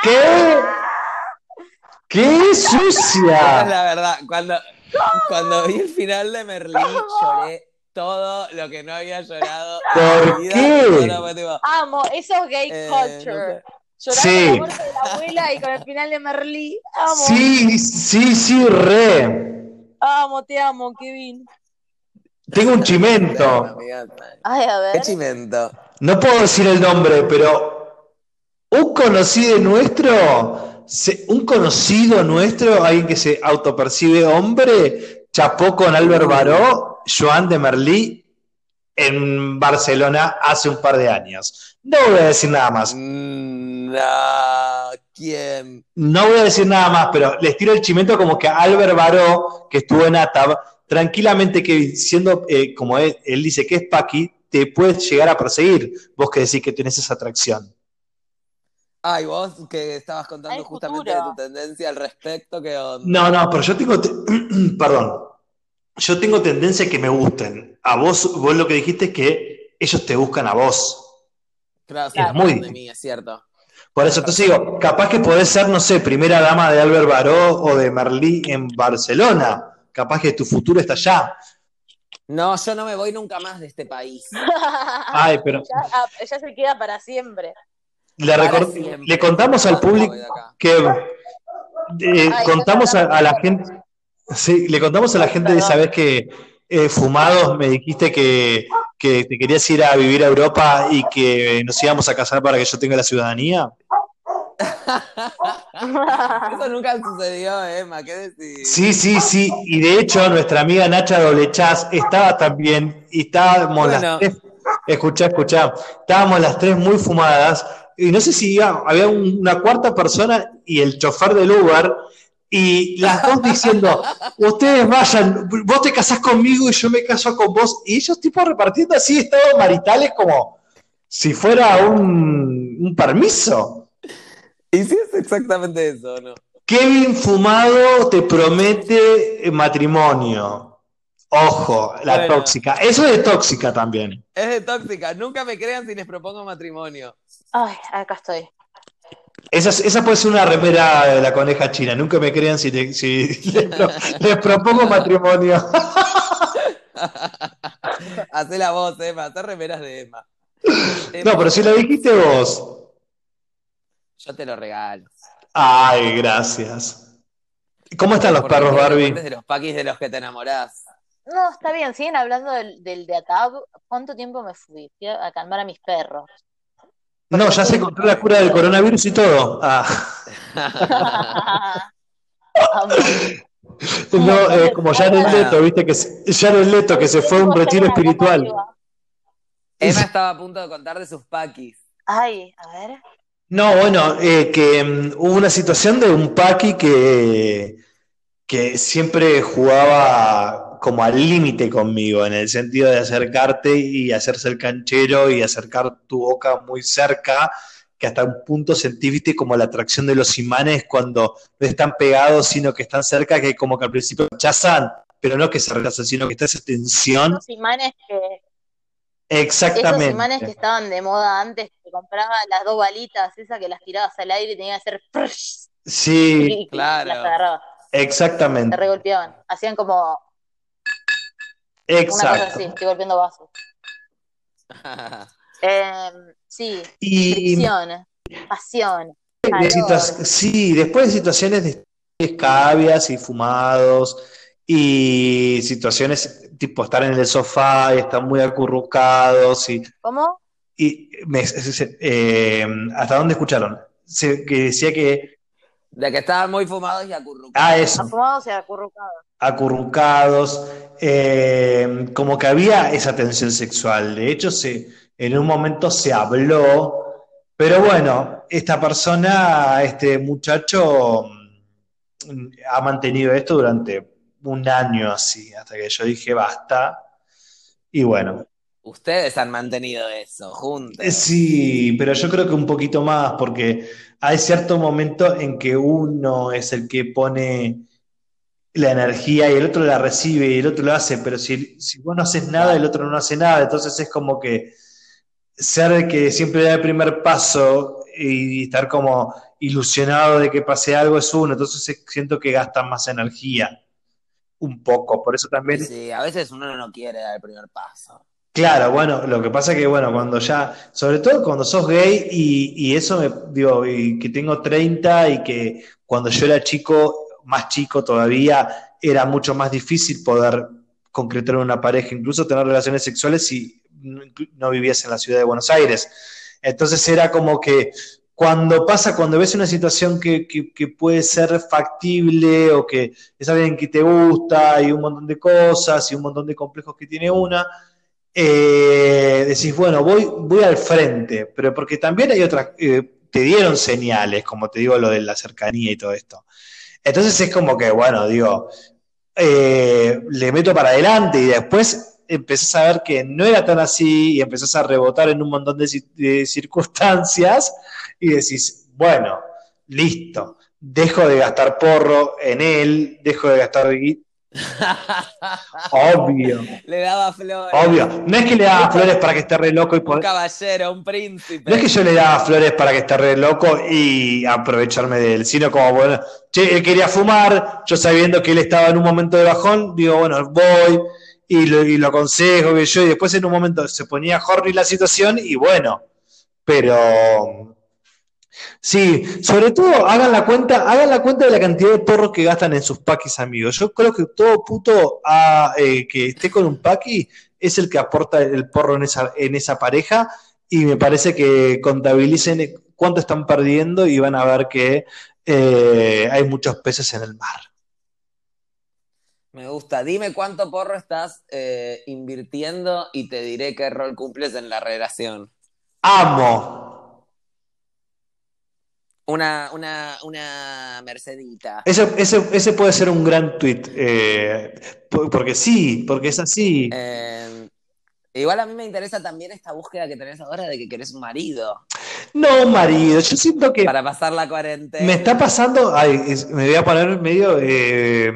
¿Qué? ¡Qué Esa es sucia! la verdad. Cuando, cuando vi el final de Merlí, lloré todo lo que no había llorado. en ¿Por mi vida. qué? Tipo, Amo, eso es gay eh, culture. no sé. Llorar Sí. con la muerte de la abuela y con el final de Merlí. Amo, Sí, sí, sí, re. amo, te amo, Kevin. Tengo un chimento. Ay, a Qué ver. chimento. No puedo decir el nombre, pero un conocido nuestro, un conocido nuestro, alguien que se autopercibe hombre, chapó con Albert Baró, Joan de Merlí, en Barcelona hace un par de años. No voy a decir nada más. Mm, No, ¿quién? No voy a decir nada más, pero les tiro el chimento como que Albert Baró, que estuvo en ATAB, tranquilamente que siendo eh, como él, él dice que es Paqui, te puedes llegar a perseguir, vos que decís que tenés esa atracción. Ay, vos que estabas contando justamente de tu tendencia al respecto, ¿qué onda? No, no, pero yo tengo, te- perdón, yo tengo tendencia a que me gusten. A vos, vos lo que dijiste es que ellos te buscan a vos. Claro, sí, Claro. Muy- de mí, es cierto. Por eso te digo, capaz que podés ser, no sé, primera dama de Albert Baró o de Merlí en Barcelona. Capaz que tu futuro está allá. No, yo no me voy nunca más de este país. Ay, pero Ya, ah, ya se queda para siempre. le, Para recor- siempre. le contamos al ¿Cuándo público que eh, Ay, contamos a, la gente, sí, le contamos a la gente de esa vez que eh, fumados me dijiste que, que te querías ir a vivir a Europa y que nos íbamos a casar para que yo tenga la ciudadanía. Eso nunca sucedió, Emma, ¿qué decís? Sí, sí, sí. Y de hecho, nuestra amiga Nacha Doblechaz estaba también, y estábamos Bueno. las tres, escuchá, escuchá, estábamos las tres muy fumadas, y no sé si había un- una cuarta persona y el chofer del Uber, y las dos diciendo, ustedes vayan, vos te casás conmigo y yo me caso con vos, y ellos tipo repartiendo así estados maritales como si fuera un, un permiso. Y sí es exactamente eso, ¿no? Kevin Fumado te promete eh, matrimonio. Ojo, la Bueno. tóxica. Eso es de tóxica también. Es de tóxica. Nunca me crean si les propongo matrimonio. Ay, acá estoy. Esa, es- esa puede ser una remera de la coneja china. Nunca me crean si, te- si les, pro- les propongo matrimonio. Hacé la voz, Emma. Hacé remeras de Emma. No, pero si lo dijiste vos. Yo te lo regalo. Ay, gracias. ¿Cómo están los Porque perros, Barbie? de los paquis de los que te enamorás. No, está bien, siguen hablando del, del de Atab. ¿Cuánto tiempo me fui? A calmar a mis perros. No, ya se encontró la cura del coronavirus y todo. Ah. No, eh, como Jared Leto, viste que se- Jared Leto que se fue a un retiro espiritual. Emma estaba a punto de contar de sus paquis. Ay, a ver. No, bueno, eh, que mm, hubo una situación de un paqui que, que siempre jugaba como al límite conmigo, en el sentido de acercarte y hacerse el canchero y acercar tu boca muy cerca, que hasta un punto sentiste como la atracción de los imanes cuando no están pegados, sino que están cerca, que como que al principio rechazan, pero no que se rechazan, sino que está esa tensión. Esos imanes que, Exactamente. esos imanes que estaban de moda antes, que compraba las dos balitas, esas que las tirabas al aire y tenían que hacer. Sí, y, y claro. las agarrabas, te exactamente. regolpeaban, hacían como una cosa Exacto. así, estoy golpeando vasos. Eh, sí, Y fricción, pasión, de sí, después de situaciones de escabias y fumados y situaciones tipo estar en el sofá y estar muy acurrucados y, ¿Cómo? y me- se- se- eh, ¿hasta dónde escucharon? Se- que decía que, De que estaban muy fumados y acurrucados. ah, eso, Afumados y acurrucados. acurrucados, eh, como que había esa tensión sexual. De hecho, se, en un momento se habló, pero bueno, esta persona, este muchacho, mm, ha mantenido esto durante un año así, hasta que yo dije basta. Y bueno, Ustedes han mantenido eso juntos. eh, sí, pero yo creo que un poquito más, porque hay cierto momento en que uno es el que pone la energía y el otro la recibe y el otro lo hace, pero si, si vos no haces nada, el otro no hace nada, entonces es como que ser el que siempre da el primer paso y estar como ilusionado de que pase algo es uno, entonces es- siento que gastan más energía, un poco, por eso también Sí, a veces uno no quiere dar el primer paso. Claro, bueno, lo que pasa que, bueno, cuando ya, sobre todo cuando sos gay y, y eso me, digo, y que tengo 30 y que cuando yo era chico, más chico todavía, era mucho más difícil poder concretar una pareja, incluso tener relaciones sexuales si no, no vivías en la ciudad de Buenos Aires. Entonces era como que cuando pasa, cuando ves una situación que, que, que puede ser factible o que es alguien que te gusta y un montón de cosas y un montón de complejos que tiene una, eh, decís, bueno, voy, voy al frente, pero porque también hay otras, eh, te dieron señales, como te digo, lo de la cercanía y todo esto. Entonces es como que, bueno, digo, eh, le meto para adelante y después empezás a ver que no era tan así y empezás a rebotar en un montón de, de circunstancias y decís, bueno, listo, dejo de gastar porro en él, dejo de gastar obvio. Le daba flores. Obvio, no es que le daba flores para que esté re loco y Un poder... caballero, un príncipe. No es que yo le daba flores para que esté re loco y aprovecharme de él, sino como, bueno, che, él quería fumar, yo sabiendo que él estaba en un momento de bajón, digo, bueno, voy y lo, y lo aconsejo, que yo, y después en un momento se ponía horny la situación y bueno, pero... Sí, sobre todo hagan la cuenta, hagan la cuenta de la cantidad de porros que gastan en sus paquis, amigos. Yo creo que todo puto ah, eh, que esté con un paqui es el que aporta el porro en esa, en esa pareja y me parece que contabilicen cuánto están perdiendo y van a ver que eh, hay muchos peces en el mar. Me gusta. Dime cuánto porro estás eh, invirtiendo y te diré qué rol cumples en la relación. Amo. Una, una, una Mercedita. Ese, ese, ese puede ser un gran tweet, eh, por- porque sí, porque es así. Eh, igual a mí me interesa también esta búsqueda que tenés ahora de que querés un marido No, marido, yo siento que para pasar la cuarentena. me está pasando, ay, es- me voy a poner medio eh,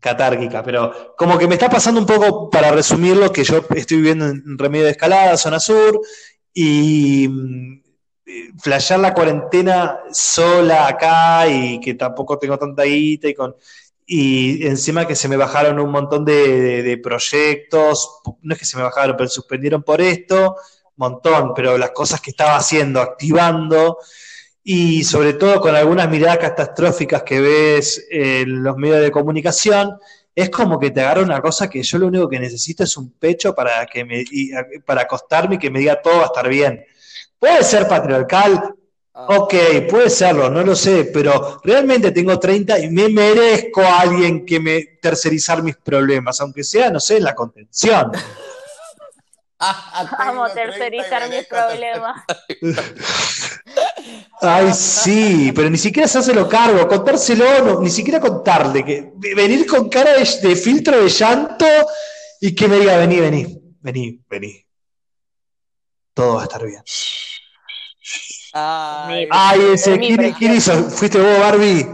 catárquica, pero como que me está pasando un poco, para resumirlo, que yo estoy viviendo en Remedio de Escalada, zona sur, y flashear la cuarentena sola acá y que tampoco tengo tanta guita y con y encima que se me bajaron un montón de, proyectos, no es que se me bajaron, pero suspendieron por esto, montón, pero las cosas que estaba haciendo, activando, y sobre todo con algunas miradas catastróficas que ves en los medios de comunicación, es como que te agarra una cosa que yo lo único que necesito es un pecho para que me para acostarme y que me diga todo va a estar bien. Puede ser patriarcal, Ah, ok, puede serlo, no lo sé, pero realmente tengo 30 y me merezco a alguien que me tercerizar mis problemas, aunque sea, no sé, en la contención. Vamos a tercerizar mis problemas. Ay, sí, pero ni siquiera se hace lo cargo, contárselo, no, ni siquiera contarle, que venir con cara de, de filtro de llanto y que me diga, vení, vení, vení, vení. Todo va a estar bien. Ay, Ay, ese, ¿quién, hizo? ¿Fuiste vos, Barbie?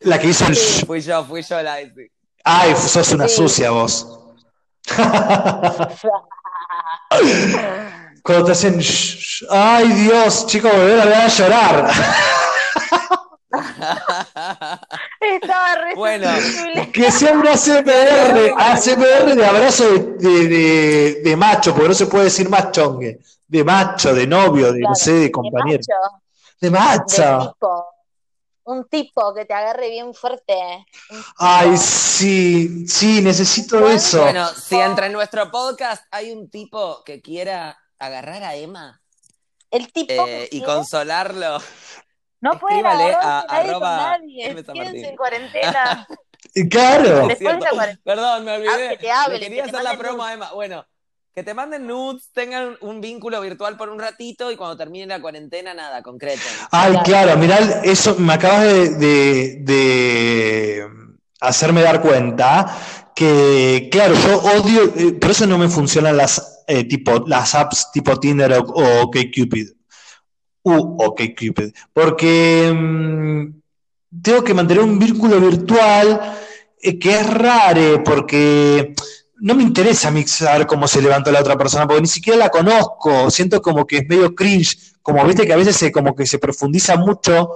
La que hizo el... shh. fui yo, fui yo la sí. Ay, sos una Sí. sucia vos. Cuando te hacen... Ay, Dios, chicos, volver a ver a llorar. Estaba re Bueno. Que sea un ACMR, ACMR de abrazo de, de- de- de macho, porque no se puede decir más chongue. De macho, de novio, de no Claro, sé, de de compañero. macho, De de macho. tipo. Un tipo que te agarre bien fuerte. Un. Ay, sí, sí, necesito eso. Bueno, si entre nuestro podcast hay un tipo que quiera agarrar a Emma El tipo eh, y consolarlo, no puede escríbale agarrarse a nadie Quédense en cuarentena. Claro. Es Después de la cuarentena. Perdón, me Ah, olvidé. que te hable, Le quería que te hacer la promo a Emma. Bueno, que te manden nudes, tengan un vínculo virtual por un ratito y cuando termine la cuarentena, nada, concreten. Ay, Claro. mirá, eso me acabas de, hacerme dar cuenta que, claro, yo odio, eh, por eso no me funcionan las, eh, tipo, las apps tipo Tinder o, o OkCupid. U OkCupid. Porque mm, tengo que mantener un vínculo virtual eh, que es raro, porque no me interesa a mí saber cómo se levantó la otra persona, porque ni siquiera la conozco. Siento como que es medio cringe, como viste que a veces se, como que se profundiza mucho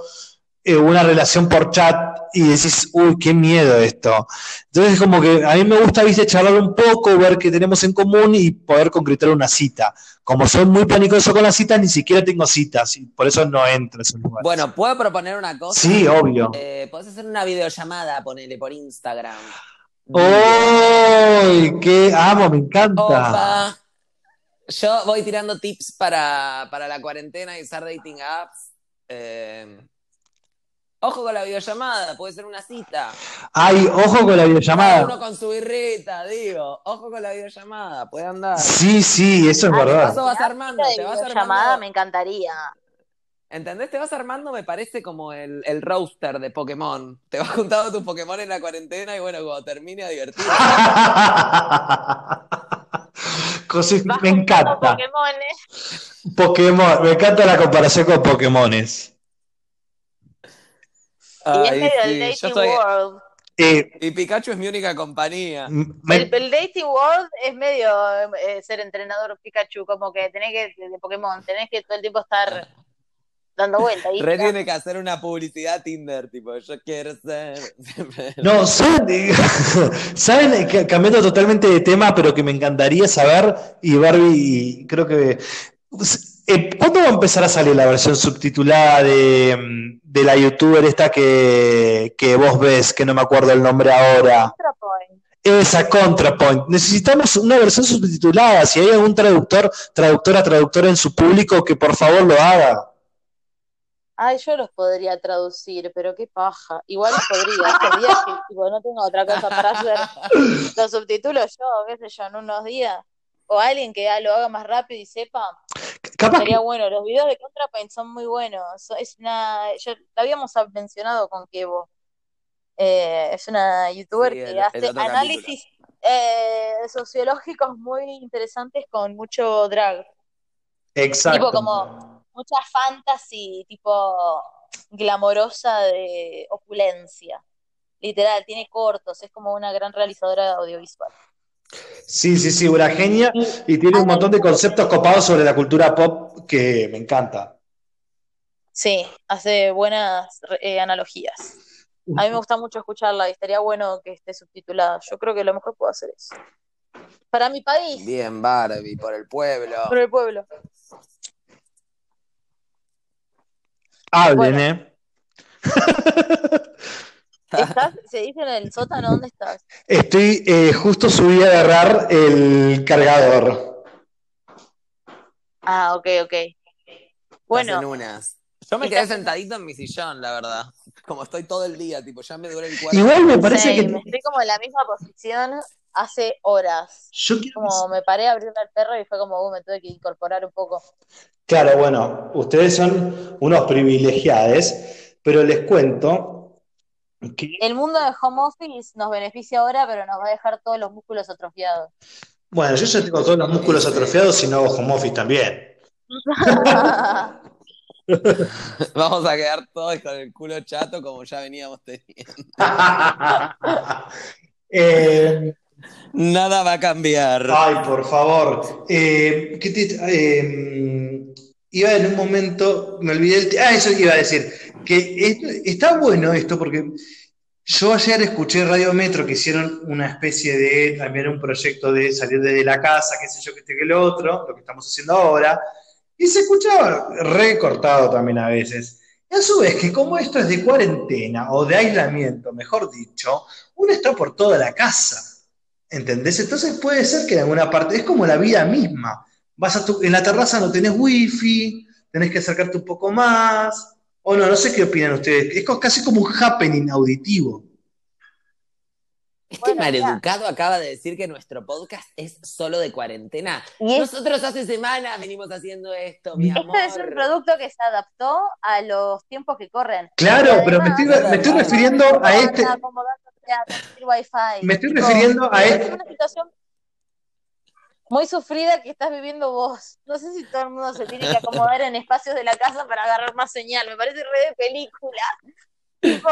eh, una relación por chat y decís, uy, qué miedo esto. Entonces, como que a mí me gusta, viste, charlar un poco, ver qué tenemos en común y poder concretar una cita. Como soy muy panicoso con las citas, ni siquiera tengo citas y por eso no entro a esos lugares. Bueno, ¿puedo proponer una cosa? sí, obvio. Eh, podés hacer una videollamada, ponele por Instagram. ¡Ay! ¡Qué amo! Me encanta. Opa. Yo voy tirando tips para, para la cuarentena y usar dating apps. Eh, ojo con la videollamada, puede ser una cita. Ay, ojo con la Cada uno videollamada. con su birrita, digo. Ojo con la videollamada, puede andar. Sí, sí, eso es Ah, verdad. paso vas armando, te vas videollamada armando. me encantaría. ¿Entendés? Te vas armando, me parece como el, el roaster de Pokémon. Te vas juntando tus Pokémon en la cuarentena y bueno, cuando termine a divertirte. Cosas- Vas me encanta. Pokémon, me encanta la comparación con Pokémones. Y es Ay, medio el sí, yo dating soy- world. Eh, Y Pikachu es mi única compañía. me- El, el dating world es medio eh, ser entrenador Pikachu, como que tenés que, de Pokémon, tenés que todo el tiempo estar dando vueltas. Re tiene que hacer una publicidad Tinder, tipo, yo quiero ser. No, ¿saben, ¿saben? Cambiando totalmente de tema, pero que me encantaría saber, y Barbie, y creo que... eh, ¿Cuándo va a empezar a salir la versión subtitulada de, mm, de la youtuber esta que, que vos ves, que no me acuerdo el nombre ahora? ContraPoint. Esa ContraPoint. Necesitamos una versión subtitulada. Si hay algún traductor, traductora, traductor en su público, que por favor lo haga. Ay, yo los podría traducir, pero qué paja. Igual podría, estos días que tipo, no tengo otra cosa para hacer. Los subtítulos yo, qué sé yo, en unos días. O alguien que lo haga más rápido y sepa, Capaz que sería bueno. Los videos de ContraPoint son muy buenos. Es una, ya lo habíamos mencionado con Kevo. Eh, es una youtuber Sí, que el- hace análisis eh, sociológicos muy interesantes con mucho drag. Exacto. Tipo como mucha fantasy, tipo glamorosa de opulencia. Literal, tiene cortos, es como una gran realizadora audiovisual. Sí, sí, sí, una genia y tiene un montón de conceptos copados sobre la cultura pop que me encanta. Sí, hace buenas eh, analogías. A mí me gusta mucho escucharla y estaría bueno que esté subtitulada. Yo creo que lo mejor puedo hacer eso. Para mi país, Bien, Barbie, por el pueblo. por el pueblo. Hablen, Bueno. ¿eh? ¿Estás? ¿Se dice en el sótano? ¿Dónde estás? Estoy, eh, justo subí a agarrar el cargador. Ah, ok, ok. Bueno. Bueno, unas. Yo me Estás- quedé sentadito en mi sillón, la verdad. Como estoy todo el día, tipo, ya me duele el cuerpo. Igual me parece que estoy como en la misma posición hace horas. yo quiero Como me paré a abrirle al perro y fue como, uh, me tuve que incorporar un poco. Claro, bueno, ustedes son unos privilegiados, pero les cuento que, El mundo de home office nos beneficia ahora, pero nos va a dejar todos los músculos atrofiados. bueno, yo ya tengo todos los músculos Sí. atrofiados y no hago home office también. Vamos a quedar todos con el culo chato como ya veníamos teniendo. Eh, Nada va a cambiar. Ay, por favor. Eh, ¿qué te- eh, iba en un momento, me olvidé el Ah, eso iba a decir. Que es- está bueno esto porque yo ayer escuché Radio Metro que hicieron una especie de, también un proyecto de salir desde la casa, qué sé yo, que este que lo otro, lo que estamos haciendo ahora, y se escuchaba recortado también a veces. Y a su vez, que como esto es de cuarentena o de aislamiento, mejor dicho, uno está por toda la casa. ¿Entendés? Entonces puede ser que en alguna parte, es como la vida misma. Vas a tu- en la terraza no tenés wifi, tenés que acercarte un poco más. O no, no sé qué opinan ustedes. Es casi como un happening auditivo. Este Bueno, maleducado acaba de decir que nuestro podcast es solo de cuarentena. Y es- Nosotros hace semanas venimos haciendo esto, mi Esto amor. es un producto que se adaptó a los tiempos que corren. Claro, pero me estoy, me estoy refiriendo a este. Me estoy refiriendo a es este. una situación muy sufrida que estás viviendo vos. No sé si todo el mundo se tiene que acomodar en espacios de la casa para agarrar más señal. Me parece re de película. Tipo,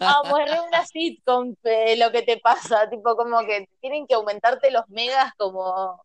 vamos, es re una sitcom eh, lo que te pasa. Tipo, como que tienen que aumentarte los megas como...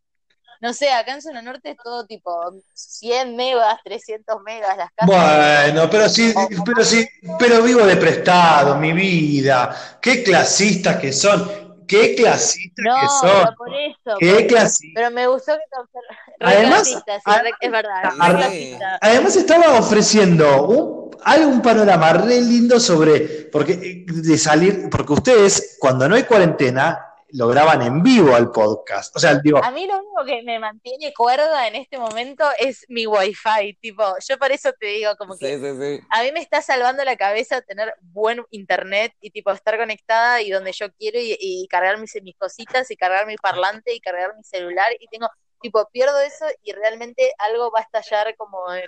No sé, acá en Zona Norte es todo tipo 100 megas, 300 megas las casas. Bueno, pero sí, pero sí, pero vivo de prestado, mi vida. Qué clasistas que son. Qué clasistas No, que pero son. por eso. Qué por-. Pero me gustó que te. Además- clasista, re- es verdad. re además- clasista. Además estaba ofreciendo un, algo, un panorama re lindo sobre, porque eh, de salir, porque ustedes cuando no hay cuarentena lo graban en vivo al podcast. O sea, digo, A mí lo único que me mantiene cuerda en este momento es mi wifi. Tipo, yo por eso te digo, como que Sí, sí, sí. a mí me está salvando la cabeza tener buen internet y tipo estar conectada y donde yo quiero y, y cargar mis, mis cositas y cargar mi parlante y cargar mi celular y tengo, tipo, pierdo eso y realmente algo va a estallar como en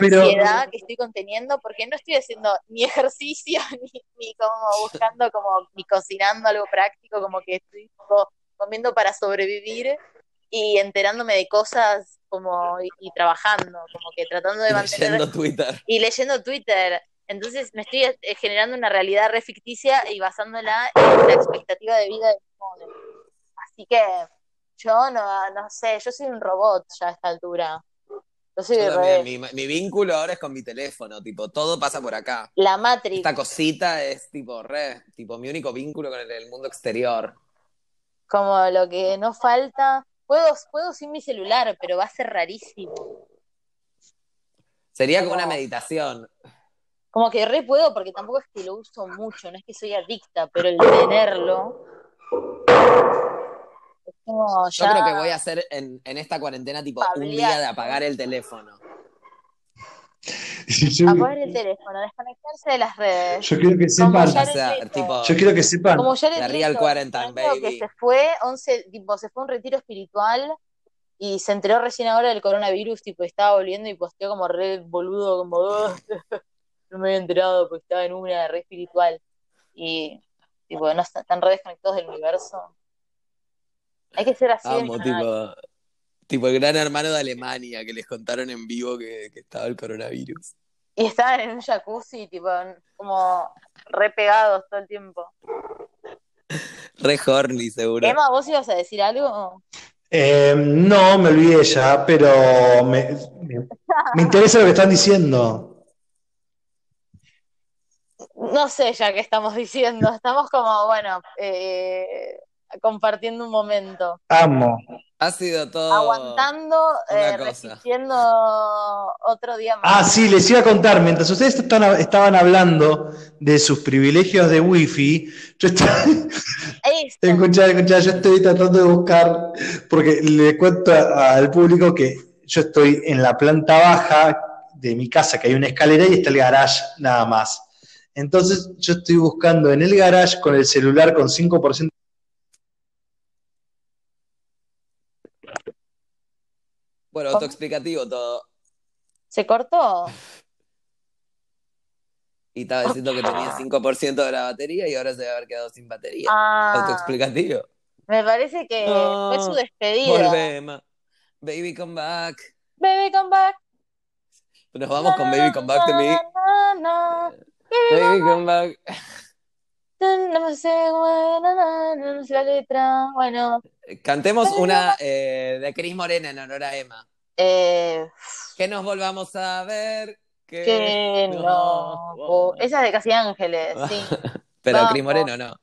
Pero- ansiedad que estoy conteniendo porque no estoy haciendo ni ejercicio ni, ni como buscando como ni cocinando algo práctico, como que estoy comiendo para sobrevivir y enterándome de cosas como y, y trabajando, como que tratando de mantener Leyendo Twitter. y leyendo Twitter. Entonces me estoy eh, generando una realidad re ficticia y basándola en la expectativa de vida de mi modo. Así que yo no, no sé, yo soy un robot ya a esta altura. Yo soy Yo re- también, mi, mi vínculo ahora es con mi teléfono, tipo, todo pasa por acá. la Matrix. Esta cosita es tipo re, tipo mi único vínculo con el, el mundo exterior. como lo que no falta. Puedo, puedo sin mi celular, pero va a ser rarísimo. Sería como Como- una meditación. Como que re puedo, porque tampoco es que lo uso mucho, no es que soy adicta, pero el tenerlo. Como Yo creo que voy a hacer en, en esta cuarentena tipo un día de apagar el teléfono. yo, apagar el teléfono, desconectarse de las redes. yo quiero que sepan, O sea, tipo, yo quiero que sepan, Como ya La le real quarantine, baby. que se fue 11, tipo, se fue a un retiro espiritual y se enteró recién ahora del coronavirus, tipo, estaba volviendo y posteó como re boludo, como "Ah, no me había enterado porque estaba en una re espiritual. Y tipo, no están, están re desconectados del universo. Hay que ser así amo, tipo, tipo el gran hermano de Alemania que les contaron en vivo que, que estaba el coronavirus. Y estaban en un jacuzzi, tipo, como re pegados todo el tiempo. Re horny, seguro. Emma, ¿vos ibas a decir algo? Eh, no, me olvidé ya, pero me, me- me interesa lo que están diciendo. No sé ya qué estamos diciendo, estamos como, bueno, eh, compartiendo un momento, Amo. Ha sido todo. aguantando, eh, resistiendo otro día Ah, más. sí, les iba a contar, mientras ustedes están- estaban hablando de sus privilegios de wifi, yo estaba, escuchá, escuchá, yo estoy tratando de buscar, porque le cuento al público que yo estoy en la planta baja de mi casa, que hay una escalera y está el garage nada más. Entonces yo estoy buscando en el garage con el celular con 5% Bueno, autoexplicativo todo. ¿Se cortó? Y estaba diciendo que tenía 5% de la batería y ahora se debe haber quedado sin batería. Ah, Autoexplicativo. me parece que No, fue su despedida. Volvemos. Baby, come back. Baby, come back. Nos vamos con Baby, come back me. Na, na. Baby, come back. No sé, bueno, na, no sé la letra. Bueno, Cantemos una eh, de Cris Morena en honor a Emma. eh, Que nos volvamos a ver. Que, que no. Oh, esa es de Casi Ángeles, sí. Pero. Cris Moreno no.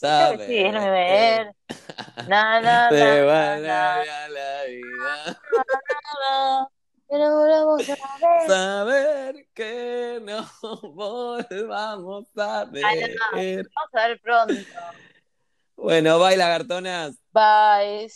Que sí, déjame ver. Na, na, Te na, na, vale na, a la vida. Pero volvamos a ver. Saber que no volvamos a Ay, ver. Vamos a ver pronto. Bueno, bye lagartonas. Bye.